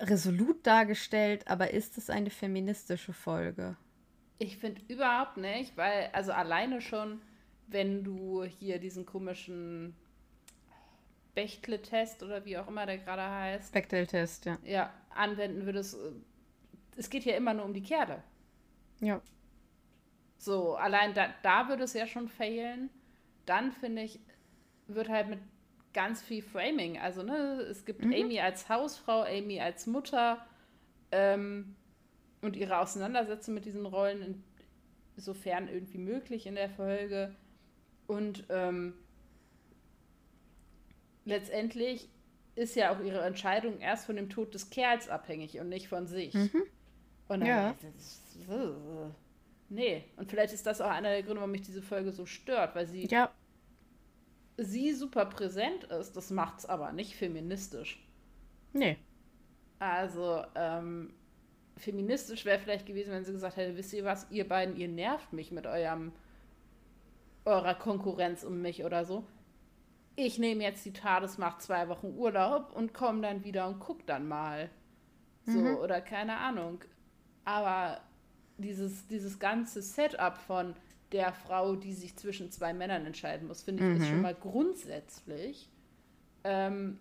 Resolut dargestellt, aber ist es eine feministische Folge? Ich finde überhaupt nicht, weil, also alleine schon, wenn du hier diesen komischen Bechtle-Test oder wie auch immer der gerade heißt, Bechtel-Test, ja. ja, anwenden würdest, äh, es geht ja immer nur um die Kerle. Ja. So, allein da, da würde es ja schon fehlen. Dann finde ich, wird halt mit ganz viel Framing. Also, ne, es gibt Mhm. Amy als Hausfrau, Amy als Mutter ähm, und ihre Auseinandersetzung mit diesen Rollen, insofern irgendwie möglich in der Folge. Und ähm, letztendlich ist ja auch ihre Entscheidung erst von dem Tod des Kerls abhängig und nicht von sich. Und dann, Ja. das, äh, nee, und vielleicht ist das auch einer der Gründe, warum mich diese Folge so stört, weil sie, Ja, sie super präsent ist, das macht es aber nicht feministisch. nee. Also, ähm, feministisch wäre vielleicht gewesen, wenn sie gesagt hätte, wisst ihr was, ihr beiden, ihr nervt mich mit eurem eurer Konkurrenz um mich oder so. Ich nehme jetzt die Tades, mach zwei Wochen Urlaub und komme dann wieder und guck dann mal. So, oder keine Ahnung. Aber dieses, dieses ganze Setup von der Frau, die sich zwischen zwei Männern entscheiden muss, finde ich, ist schon mal grundsätzlich, ähm,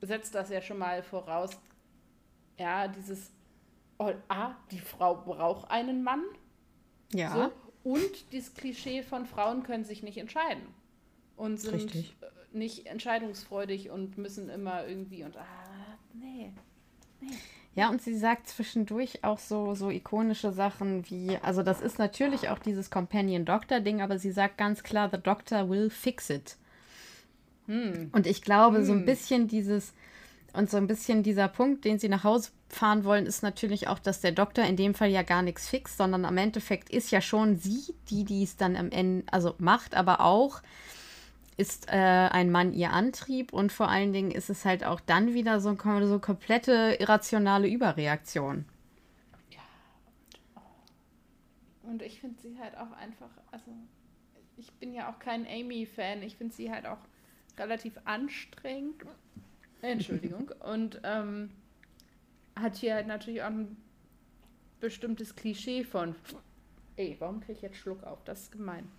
setzt das ja schon mal voraus, ja, dieses, oh, ah, die Frau braucht einen Mann. Ja. So, und dieses Klischee von Frauen können sich nicht entscheiden. Und sind Richtig. äh, nicht entscheidungsfreudig und müssen immer irgendwie und, ah, nee. Ja, und sie sagt zwischendurch auch so, so ikonische Sachen wie, also das ist natürlich auch dieses Companion-Doctor-Ding, aber sie sagt ganz klar, the doctor will fix it. Und ich glaube, so ein bisschen dieses, und so ein bisschen dieser Punkt, den sie nach Hause fahren wollen, ist natürlich auch, dass der Doktor in dem Fall ja gar nichts fixt, sondern am Endeffekt ist ja schon sie, die dies dann am Ende, also macht, aber auch ist äh, ein Mann ihr Antrieb und vor allen Dingen ist es halt auch dann wieder so, so komplette irrationale Überreaktion. Und ich finde sie halt auch einfach, also ich bin ja auch kein Amy-Fan, ich finde sie halt auch relativ anstrengend. Entschuldigung. Und ähm, hat hier halt natürlich auch ein bestimmtes Klischee von, ey, warum kriege ich jetzt Schluck auf? Das ist gemein.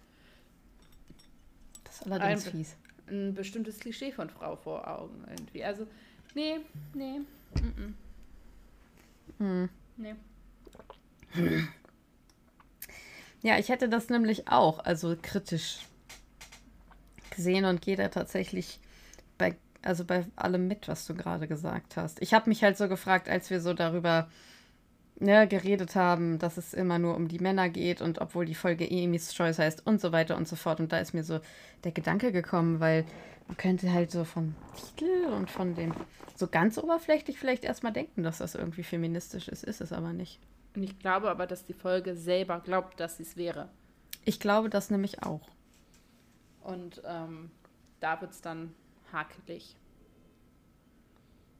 Das ist allerdings Ein- fies. Ein bestimmtes Klischee von Frau vor Augen irgendwie. Also, nee, nee, mm, Hm. -mm. nee. Ja, ich hätte das nämlich auch, also kritisch gesehen und gehe da tatsächlich bei, also bei allem mit, was du gerade gesagt hast. Ich habe mich halt so gefragt, als wir so darüber ne, geredet haben, dass es immer nur um die Männer geht und obwohl die Folge Amy's Choice heißt und so weiter und so fort. Und da ist mir so der Gedanke gekommen, weil man könnte halt so vom Titel und von dem so ganz oberflächlich vielleicht erstmal denken, dass das irgendwie feministisch ist, ist es aber nicht. Und ich glaube aber, dass die Folge selber glaubt, dass sie es wäre. Ich glaube das nämlich auch. Und ähm, da wird es dann hakelig.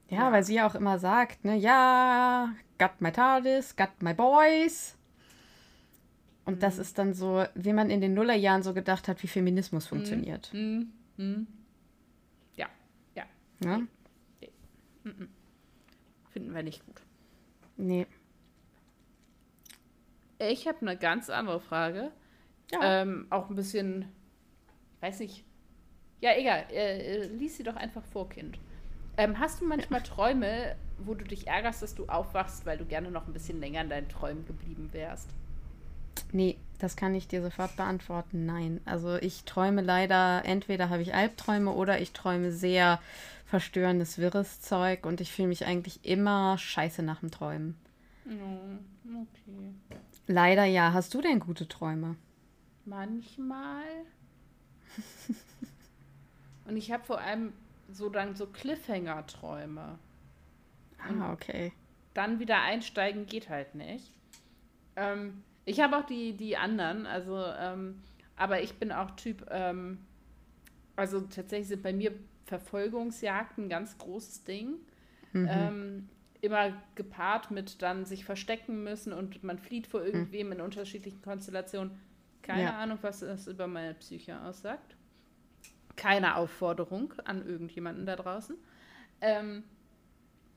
Ja, Ja. weil sie ja auch immer sagt, ne, ja, got my TARDIS, got my boys. Und das ist dann so, wie man in den Nullerjahren so gedacht hat, wie Feminismus funktioniert. Hm, hm. Ja, ja, Ne? finden wir nicht gut. Nee. Ich habe eine ganz andere Frage. Ja. Ähm, auch ein bisschen, weiß nicht. Ja, egal. Äh, äh, lies sie doch einfach vor, Kind. Ähm, hast du manchmal Träume, wo du dich ärgerst, dass du aufwachst, weil du gerne noch ein bisschen länger in deinen Träumen geblieben wärst? Nee, das kann ich dir sofort beantworten. Nein. Also ich träume leider, entweder habe ich Albträume oder ich träume sehr verstörendes, wirres Zeug und ich fühle mich eigentlich immer scheiße nach dem Träumen. Oh, okay. Leider ja. Hast du denn gute Träume? Manchmal. und ich habe vor allem so dann so Cliffhanger-Träume. Ah, okay. Dann wieder einsteigen geht halt nicht. Ähm, ich habe auch die, die anderen, also, ähm, aber ich bin auch Typ, ähm, also tatsächlich sind bei mir Verfolgungsjagden ein ganz großes Ding. Mhm. Ähm, immer gepaart mit dann sich verstecken müssen und man flieht vor irgendwem mhm. in unterschiedlichen Konstellationen. Keine ja. Ahnung, was das über meine Psyche aussagt. Keine Aufforderung an irgendjemanden da draußen. Ähm,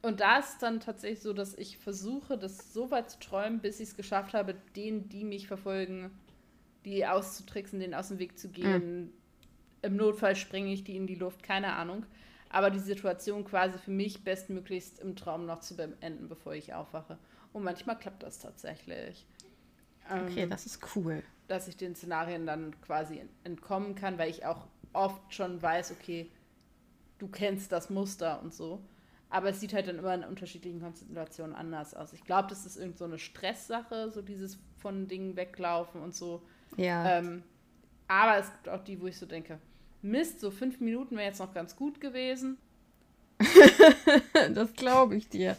und da ist dann tatsächlich so, dass ich versuche, das so weit zu träumen, bis ich es geschafft habe, denen, die mich verfolgen, die auszutricksen, denen aus dem Weg zu gehen. Mhm. Im Notfall springe ich die in die Luft, keine Ahnung. Aber die Situation quasi für mich bestmöglichst im Traum noch zu beenden, bevor ich aufwache. Und manchmal klappt das tatsächlich. Okay, ähm, das ist cool. Dass ich den Szenarien dann quasi entkommen kann, weil ich auch oft schon weiß, okay, du kennst das Muster und so. Aber es sieht halt dann immer in unterschiedlichen Konstellationen anders aus. Ich glaube, das ist irgend so eine Stresssache, so dieses von Dingen weglaufen und so. Ja. Ähm, aber es gibt auch die, wo ich so denke, Mist, so fünf Minuten wäre jetzt noch ganz gut gewesen. das glaube ich dir.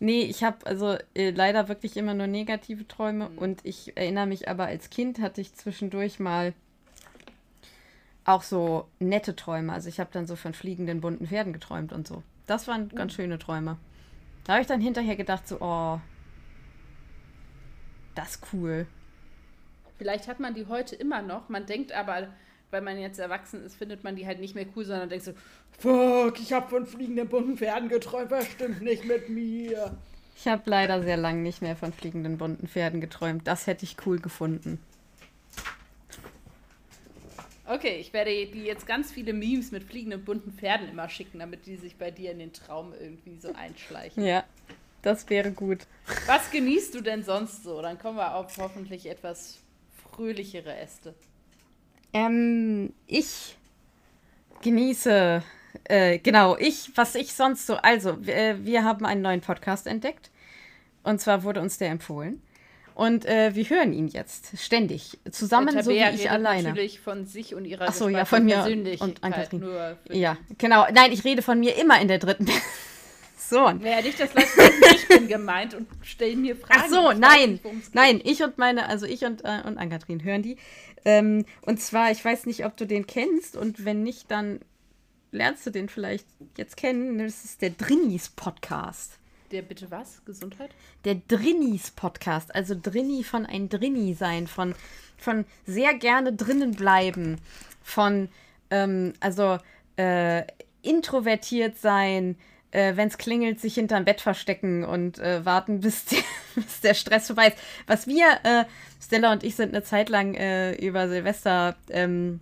Nee, ich habe also äh, leider wirklich immer nur negative Träume mhm. und ich erinnere mich aber als Kind hatte ich zwischendurch mal auch so nette Träume. Also ich habe dann so von fliegenden bunten Pferden geträumt und so. Das waren ganz mhm. schöne Träume. Da habe ich dann hinterher gedacht, so, oh, das ist cool. Vielleicht hat man die heute immer noch. Man denkt aber, weil man jetzt erwachsen ist, findet man die halt nicht mehr cool, sondern denkt so, fuck, ich habe von fliegenden bunten Pferden geträumt, was stimmt nicht mit mir. Ich habe leider sehr lange nicht mehr von fliegenden bunten Pferden geträumt. Das hätte ich cool gefunden. Okay, ich werde dir jetzt ganz viele Memes mit fliegenden bunten Pferden immer schicken, damit die sich bei dir in den Traum irgendwie so einschleichen. Ja, das wäre gut. Was genießt du denn sonst so? Dann kommen wir auf hoffentlich etwas fröhlichere Äste. Ähm, ich genieße, äh, genau, ich, was ich sonst so, also, wir, äh, wir haben einen neuen Podcast entdeckt. Und zwar wurde uns der empfohlen. Und äh, wir hören ihn jetzt ständig. Zusammen, so wie ich alleine. natürlich von sich und ihrer Ach so, ja, von mir und an Kathrin. Ja, genau. Nein, ich rede von mir immer in der dritten Person. Ja, nicht das Leute ich bin gemeint und stellen mir Fragen. Ach so, nein. Nicht, nein, ich und meine, also ich und, äh, und Ann-Kathrin hören die. Ähm, und zwar, ich weiß nicht, ob du den kennst und wenn nicht, dann lernst du den vielleicht jetzt kennen. Das ist der Drinis Podcast. Der bitte was? Gesundheit? Der Drinnis Podcast. Also Drinni von ein Drinni sein, von, von sehr gerne drinnen bleiben, von ähm, also äh, introvertiert sein, äh, wenn es klingelt, sich hinterm Bett verstecken und äh, warten, bis, die, bis, der Stress vorbei ist. Was wir, äh, Stella und ich, sind eine Zeit lang äh, über Silvester ähm,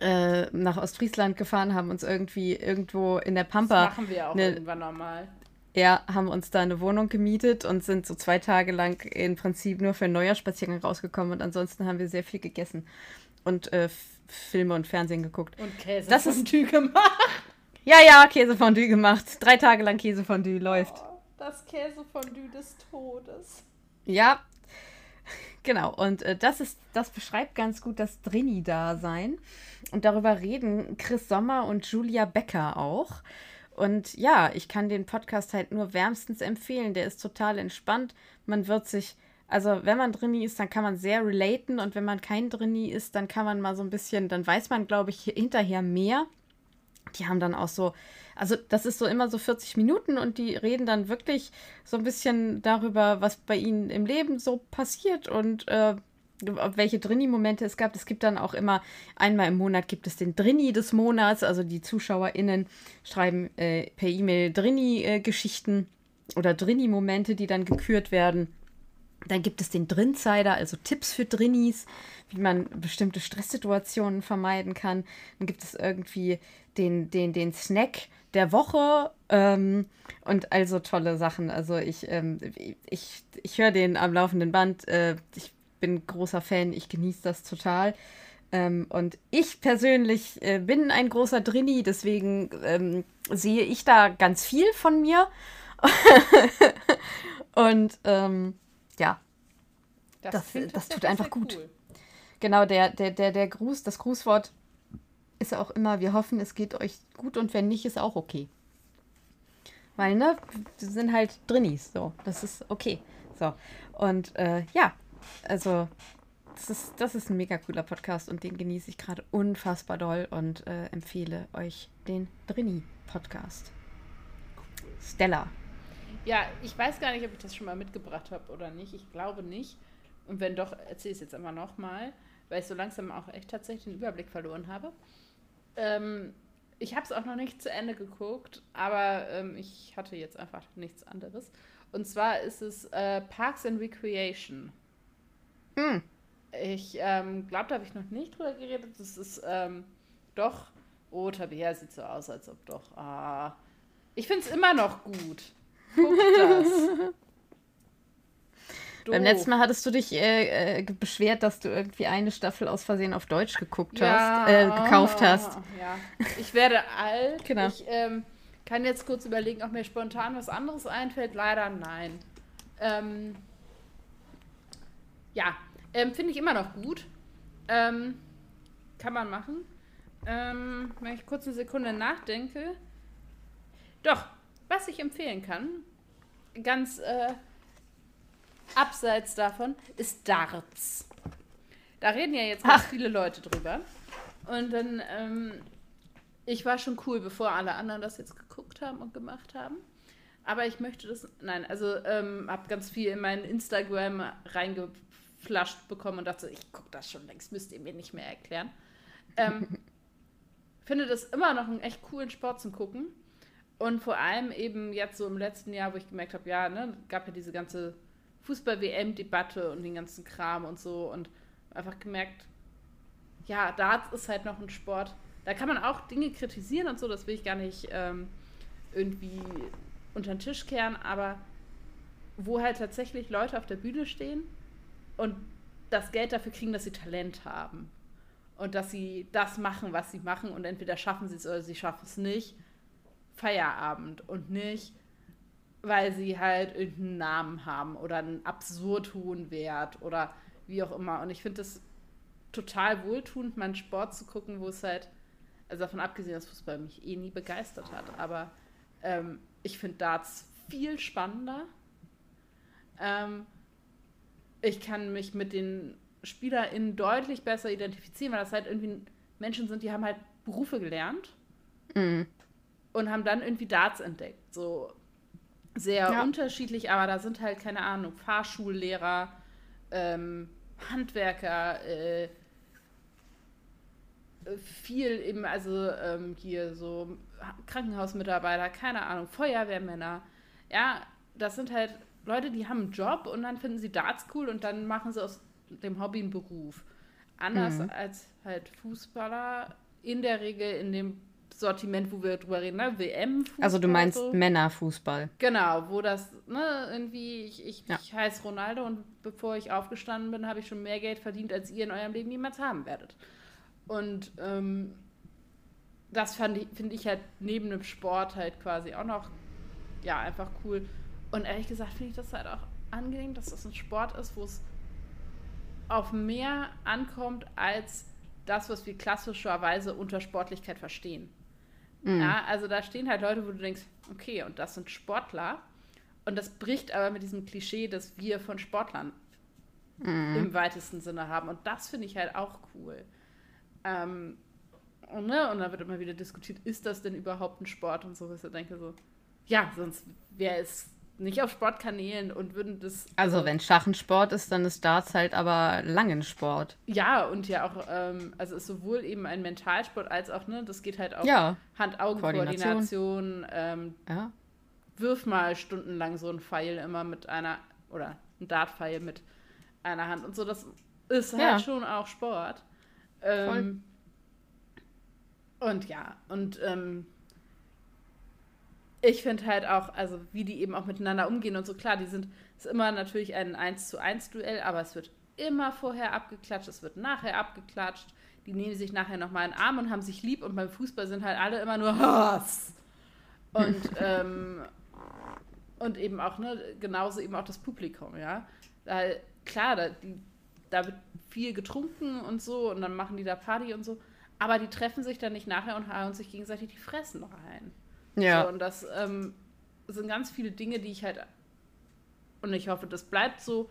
äh, nach Ostfriesland gefahren, haben uns irgendwie irgendwo in der Pampa. Das machen wir auch ne, irgendwann normal. Ja, haben uns da eine Wohnung gemietet und sind so zwei Tage lang im Prinzip nur für einen Neujahrspaziergang rausgekommen und ansonsten haben wir sehr viel gegessen und äh, Filme und Fernsehen geguckt. Und Käse das Käsefondue gemacht. Ja, ja, Käsefondue gemacht. Drei Tage lang Käsefondue läuft. Oh, das Käsefondue des Todes. Ja, genau. Und äh, das ist, das beschreibt ganz gut das Drini-Dasein. Und darüber reden Chris Sommer und Julia Becker auch. Und ja, ich kann den Podcast halt nur wärmstens empfehlen. Der ist total entspannt. Man wird sich, also wenn man Drini ist, dann kann man sehr relaten. Und wenn man kein Drini ist, dann kann man mal so ein bisschen, dann weiß man, glaube ich, hinterher mehr. Die haben dann auch so, also das ist so immer so 40 Minuten und die reden dann wirklich so ein bisschen darüber, was bei ihnen im Leben so passiert und äh, welche Drini-Momente es gab. Es gibt dann auch immer, einmal im Monat gibt es den Drini des Monats. Also die ZuschauerInnen schreiben äh, per E-Mail Drini-Geschichten oder Drini-Momente, die dann gekürt werden. Dann gibt es den Drinsider, also Tipps für Drinnies, wie man bestimmte Stresssituationen vermeiden kann. Dann gibt es irgendwie den, den, den Snack der Woche ähm, und also tolle Sachen. Also ich, ähm, ich, ich höre den am laufenden Band. Äh, ich bin großer Fan, ich genieße das total. Ähm, und ich persönlich äh, bin ein großer Drini, deswegen ähm, sehe ich da ganz viel von mir. und ähm, ja, das, das, das tut einfach gut. Cool. Genau, der, der, der, der Gruß, das Grußwort ist auch immer, wir hoffen, es geht euch gut und wenn nicht, ist auch okay. Weil, ne, wir sind halt Drinnies, so, das ist okay. So, und äh, ja, also das ist, das ist ein mega cooler Podcast und den genieße ich gerade unfassbar doll und äh, empfehle euch den Drini-Podcast. Stella. Ja, ich weiß gar nicht, ob ich das schon mal mitgebracht habe oder nicht. Ich glaube nicht. Und wenn doch, erzähle ich es jetzt immer nochmal, weil ich so langsam auch echt tatsächlich den Überblick verloren habe. Ähm, ich habe es auch noch nicht zu Ende geguckt, aber ähm, ich hatte jetzt einfach nichts anderes. Und zwar ist es äh, Parks and Recreation. Mm. Ich ähm, glaube, da habe ich noch nicht drüber geredet. Das ist ähm, doch. Oh, Tabea sieht so aus, als ob doch. Ah. Ich finde es immer noch gut. Guck das. Beim letzten Mal hattest du dich äh, äh, beschwert, dass du irgendwie eine Staffel aus Versehen auf Deutsch geguckt ja, hast, äh, gekauft hast. Ja. Ich werde alt. Genau. Ich ähm, kann jetzt kurz überlegen, ob mir spontan was anderes einfällt. Leider nein. Ähm, ja, ähm, Finde ich immer noch gut. Ähm, kann man machen. Ähm, wenn ich kurz eine Sekunde nachdenke. Doch, was ich empfehlen kann, ganz äh, abseits davon, ist Darts. Da reden ja jetzt ganz viele Leute drüber. Und dann, ähm, ich war schon cool, bevor alle anderen das jetzt geguckt haben und gemacht haben. Aber ich möchte das, nein, also ähm, habe ganz viel in meinen Instagram reinge geflasht bekommen und dachte, ich gucke das schon längst, müsst ihr mir nicht mehr erklären. Ähm, finde das immer noch einen echt coolen Sport zum Gucken. Und vor allem eben jetzt so im letzten Jahr, wo ich gemerkt habe, ja, ne, gab ja diese ganze Fußball-WM-Debatte und den ganzen Kram und so und einfach gemerkt, ja, Darts ist halt noch ein Sport. Da kann man auch Dinge kritisieren und so, das will ich gar nicht ähm, irgendwie unter den Tisch kehren, aber wo halt tatsächlich Leute auf der Bühne stehen und das Geld dafür kriegen, dass sie Talent haben. Und dass sie das machen, was sie machen und entweder schaffen sie es oder sie schaffen es nicht. Feierabend und nicht, weil sie halt irgendeinen Namen haben oder einen absurd hohen Wert oder wie auch immer. Und ich finde es total wohltuend, mal einen Sport zu gucken, wo es halt, also davon abgesehen, dass Fußball mich eh nie begeistert hat, aber ähm, ich finde Darts viel spannender. Ähm, ich kann mich mit den SpielerInnen deutlich besser identifizieren, weil das halt irgendwie Menschen sind, die haben halt Berufe gelernt mhm. und haben dann irgendwie Darts entdeckt. So sehr ja. unterschiedlich, aber da sind halt, keine Ahnung, Fahrschullehrer, ähm, Handwerker, äh, viel eben, also ähm, hier so Krankenhausmitarbeiter, keine Ahnung, Feuerwehrmänner. Ja, das sind halt Leute, die haben einen Job und dann finden sie Darts cool und dann machen sie aus dem Hobby einen Beruf. Anders mhm. als halt Fußballer in der Regel in dem Sortiment, wo wir drüber reden, ne? WM-Fußball. Also du meinst so. Männerfußball. Genau, wo das, ne, irgendwie, ich, ich, ja. ich heiße Ronaldo und bevor ich aufgestanden bin, habe ich schon mehr Geld verdient, als ihr in eurem Leben jemals haben werdet. Und ähm, das finde ich halt neben dem Sport halt quasi auch noch, ja, einfach cool. Und ehrlich gesagt finde ich das halt auch angenehm, dass das ein Sport ist, wo es auf mehr ankommt als das, was wir klassischerweise unter Sportlichkeit verstehen. Mhm. Ja, also da stehen halt Leute, wo du denkst, okay, und das sind Sportler. Und das bricht aber mit diesem Klischee, das wir von Sportlern mhm. im weitesten Sinne haben. Und das finde ich halt auch cool. Ähm, und, ne, und da wird immer wieder diskutiert, ist das denn überhaupt ein Sport und so, was ich denke so, ja, sonst wäre es nicht auf Sportkanälen und würden das. Also, also wenn Schach ein Sport ist, dann ist Darts halt aber Langensport. Ja, und ja auch, ähm, also ist sowohl eben ein Mentalsport als auch, ne, das geht halt auch ja. Hand-Augen-Koordination. Ähm, ja. Wirf mal stundenlang so einen Pfeil immer mit einer oder ein Dartpfeil mit einer Hand und so. Das ist halt ja. schon auch Sport. Ähm, und ja, und ähm, ich finde halt auch, also wie die eben auch miteinander umgehen und so, klar, die sind, ist immer natürlich ein 1 zu 1 Duell, aber es wird immer vorher abgeklatscht, es wird nachher abgeklatscht. Die nehmen sich nachher nochmal in den Arm und haben sich lieb und beim Fußball sind halt alle immer nur Hass. Und, ähm, und eben auch, ne, genauso eben auch das Publikum, ja. Da, klar, da, die, da wird viel getrunken und so und dann machen die da Party und so, aber die treffen sich dann nicht nachher und hauen sich gegenseitig die Fressen rein. Ja. So, und das ähm, sind ganz viele Dinge, die ich halt, und ich hoffe, das bleibt so,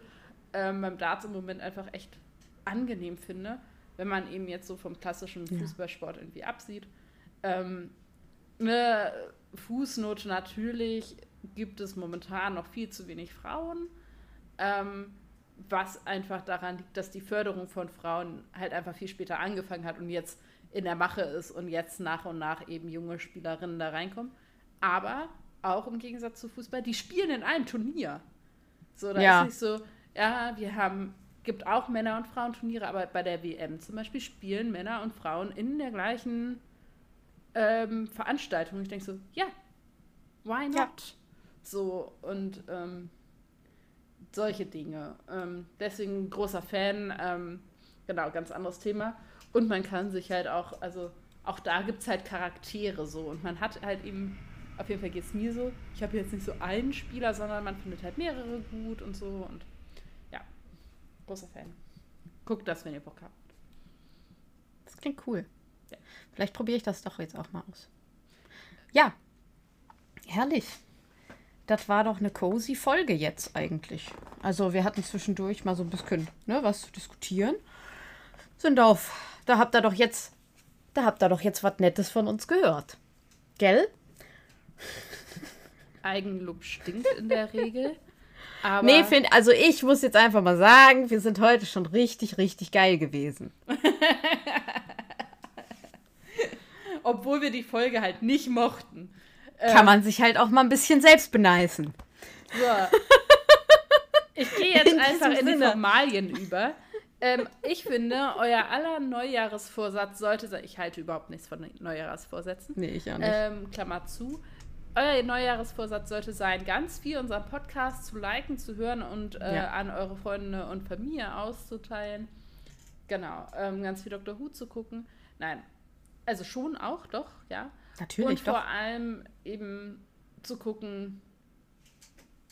ähm, beim Darts im Moment einfach echt angenehm finde, wenn man eben jetzt so vom klassischen Fußballsport irgendwie absieht. Ähm, eine Fußnote natürlich gibt es momentan noch viel zu wenig Frauen, ähm, was einfach daran liegt, dass die Förderung von Frauen halt einfach viel später angefangen hat und jetzt in der Mache ist und jetzt nach und nach eben junge Spielerinnen da reinkommen. Aber auch im Gegensatz zu Fußball, die spielen in einem Turnier. So, da ja. ist nicht so, ja, wir haben, gibt auch Männer- und Frauenturniere, aber bei der WM zum Beispiel spielen Männer und Frauen in der gleichen ähm, Veranstaltung. Ich denke so, ja, why not? Ja. So, und ähm, solche Dinge. Ähm, deswegen großer Fan. Ähm, genau, ganz anderes Thema. Und man kann sich halt auch, also auch da gibt es halt Charaktere so. Und man hat halt eben, auf jeden Fall geht es mir so, ich habe jetzt nicht so einen Spieler, sondern man findet halt mehrere gut und so. Und ja, großer Fan. Guckt das, wenn ihr Bock habt. Das klingt cool. Ja. Vielleicht probiere ich das doch jetzt auch mal aus. Ja, herrlich. Das war doch eine cozy Folge jetzt eigentlich. Also wir hatten zwischendurch mal so ein bisschen ne, was zu diskutieren. Sind auf da habt ihr doch jetzt, da habt ihr doch jetzt was Nettes von uns gehört. Gell? Eigenlob stinkt in der Regel. Aber nee, find, also ich muss jetzt einfach mal sagen, wir sind heute schon richtig, richtig geil gewesen. Obwohl wir die Folge halt nicht mochten. Kann ähm, man sich halt auch mal ein bisschen selbst beneißen. So. Ich gehe jetzt in einfach in die Formalien über. Ähm, ich finde, euer aller Neujahresvorsatz sollte sein. Ich halte überhaupt nichts von Neujahresvorsätzen. Nee, ich auch nicht. Ähm, Klammer zu. Euer Neujahresvorsatz sollte sein, ganz viel unseren Podcast zu liken, zu hören und äh, ja. an eure Freunde und Familie auszuteilen. Genau. Ähm, ganz viel Dr. Who zu gucken. Nein. Also schon auch, doch, ja. Natürlich. Und vor allem eben zu gucken,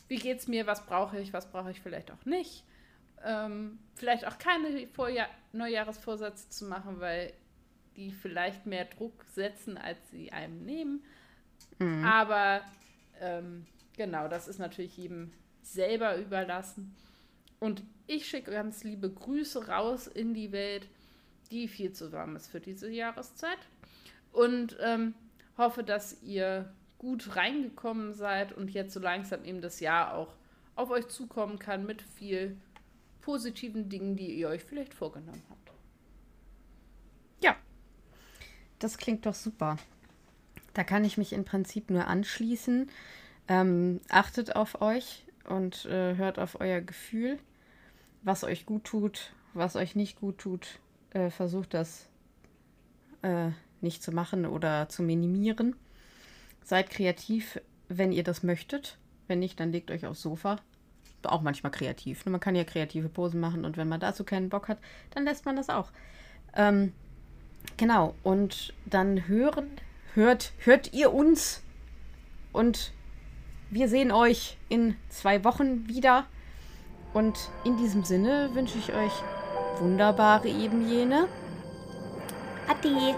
wie geht's mir, was brauche ich, was brauche ich vielleicht auch nicht ähm, vielleicht auch keine Vorjahr Neujahresvorsätze zu machen, weil die vielleicht mehr Druck setzen, als sie einem nehmen. Mhm. Aber ähm, genau, das ist natürlich jedem selber überlassen. Und ich schicke ganz liebe Grüße raus in die Welt, die viel zu warm ist für diese Jahreszeit. Und ähm, hoffe, dass ihr gut reingekommen seid und jetzt so langsam eben das Jahr auch auf euch zukommen kann mit viel positiven Dingen, die ihr euch vielleicht vorgenommen habt. Ja, das klingt doch super. Da kann ich mich im Prinzip nur anschließen. Ähm, achtet auf euch und äh, hört auf euer Gefühl, was euch gut tut, was euch nicht gut tut. Äh, versucht das äh, nicht zu machen oder zu minimieren. Seid kreativ, wenn ihr das möchtet. Wenn nicht, dann legt euch aufs Sofa auch manchmal kreativ. Ne? Man kann ja kreative Posen machen und wenn man dazu keinen Bock hat, dann lässt man das auch. Ähm, genau, und dann hören, hört, hört ihr uns und wir sehen euch in zwei Wochen wieder. Und in diesem Sinne wünsche ich euch wunderbare eben jene. Ade.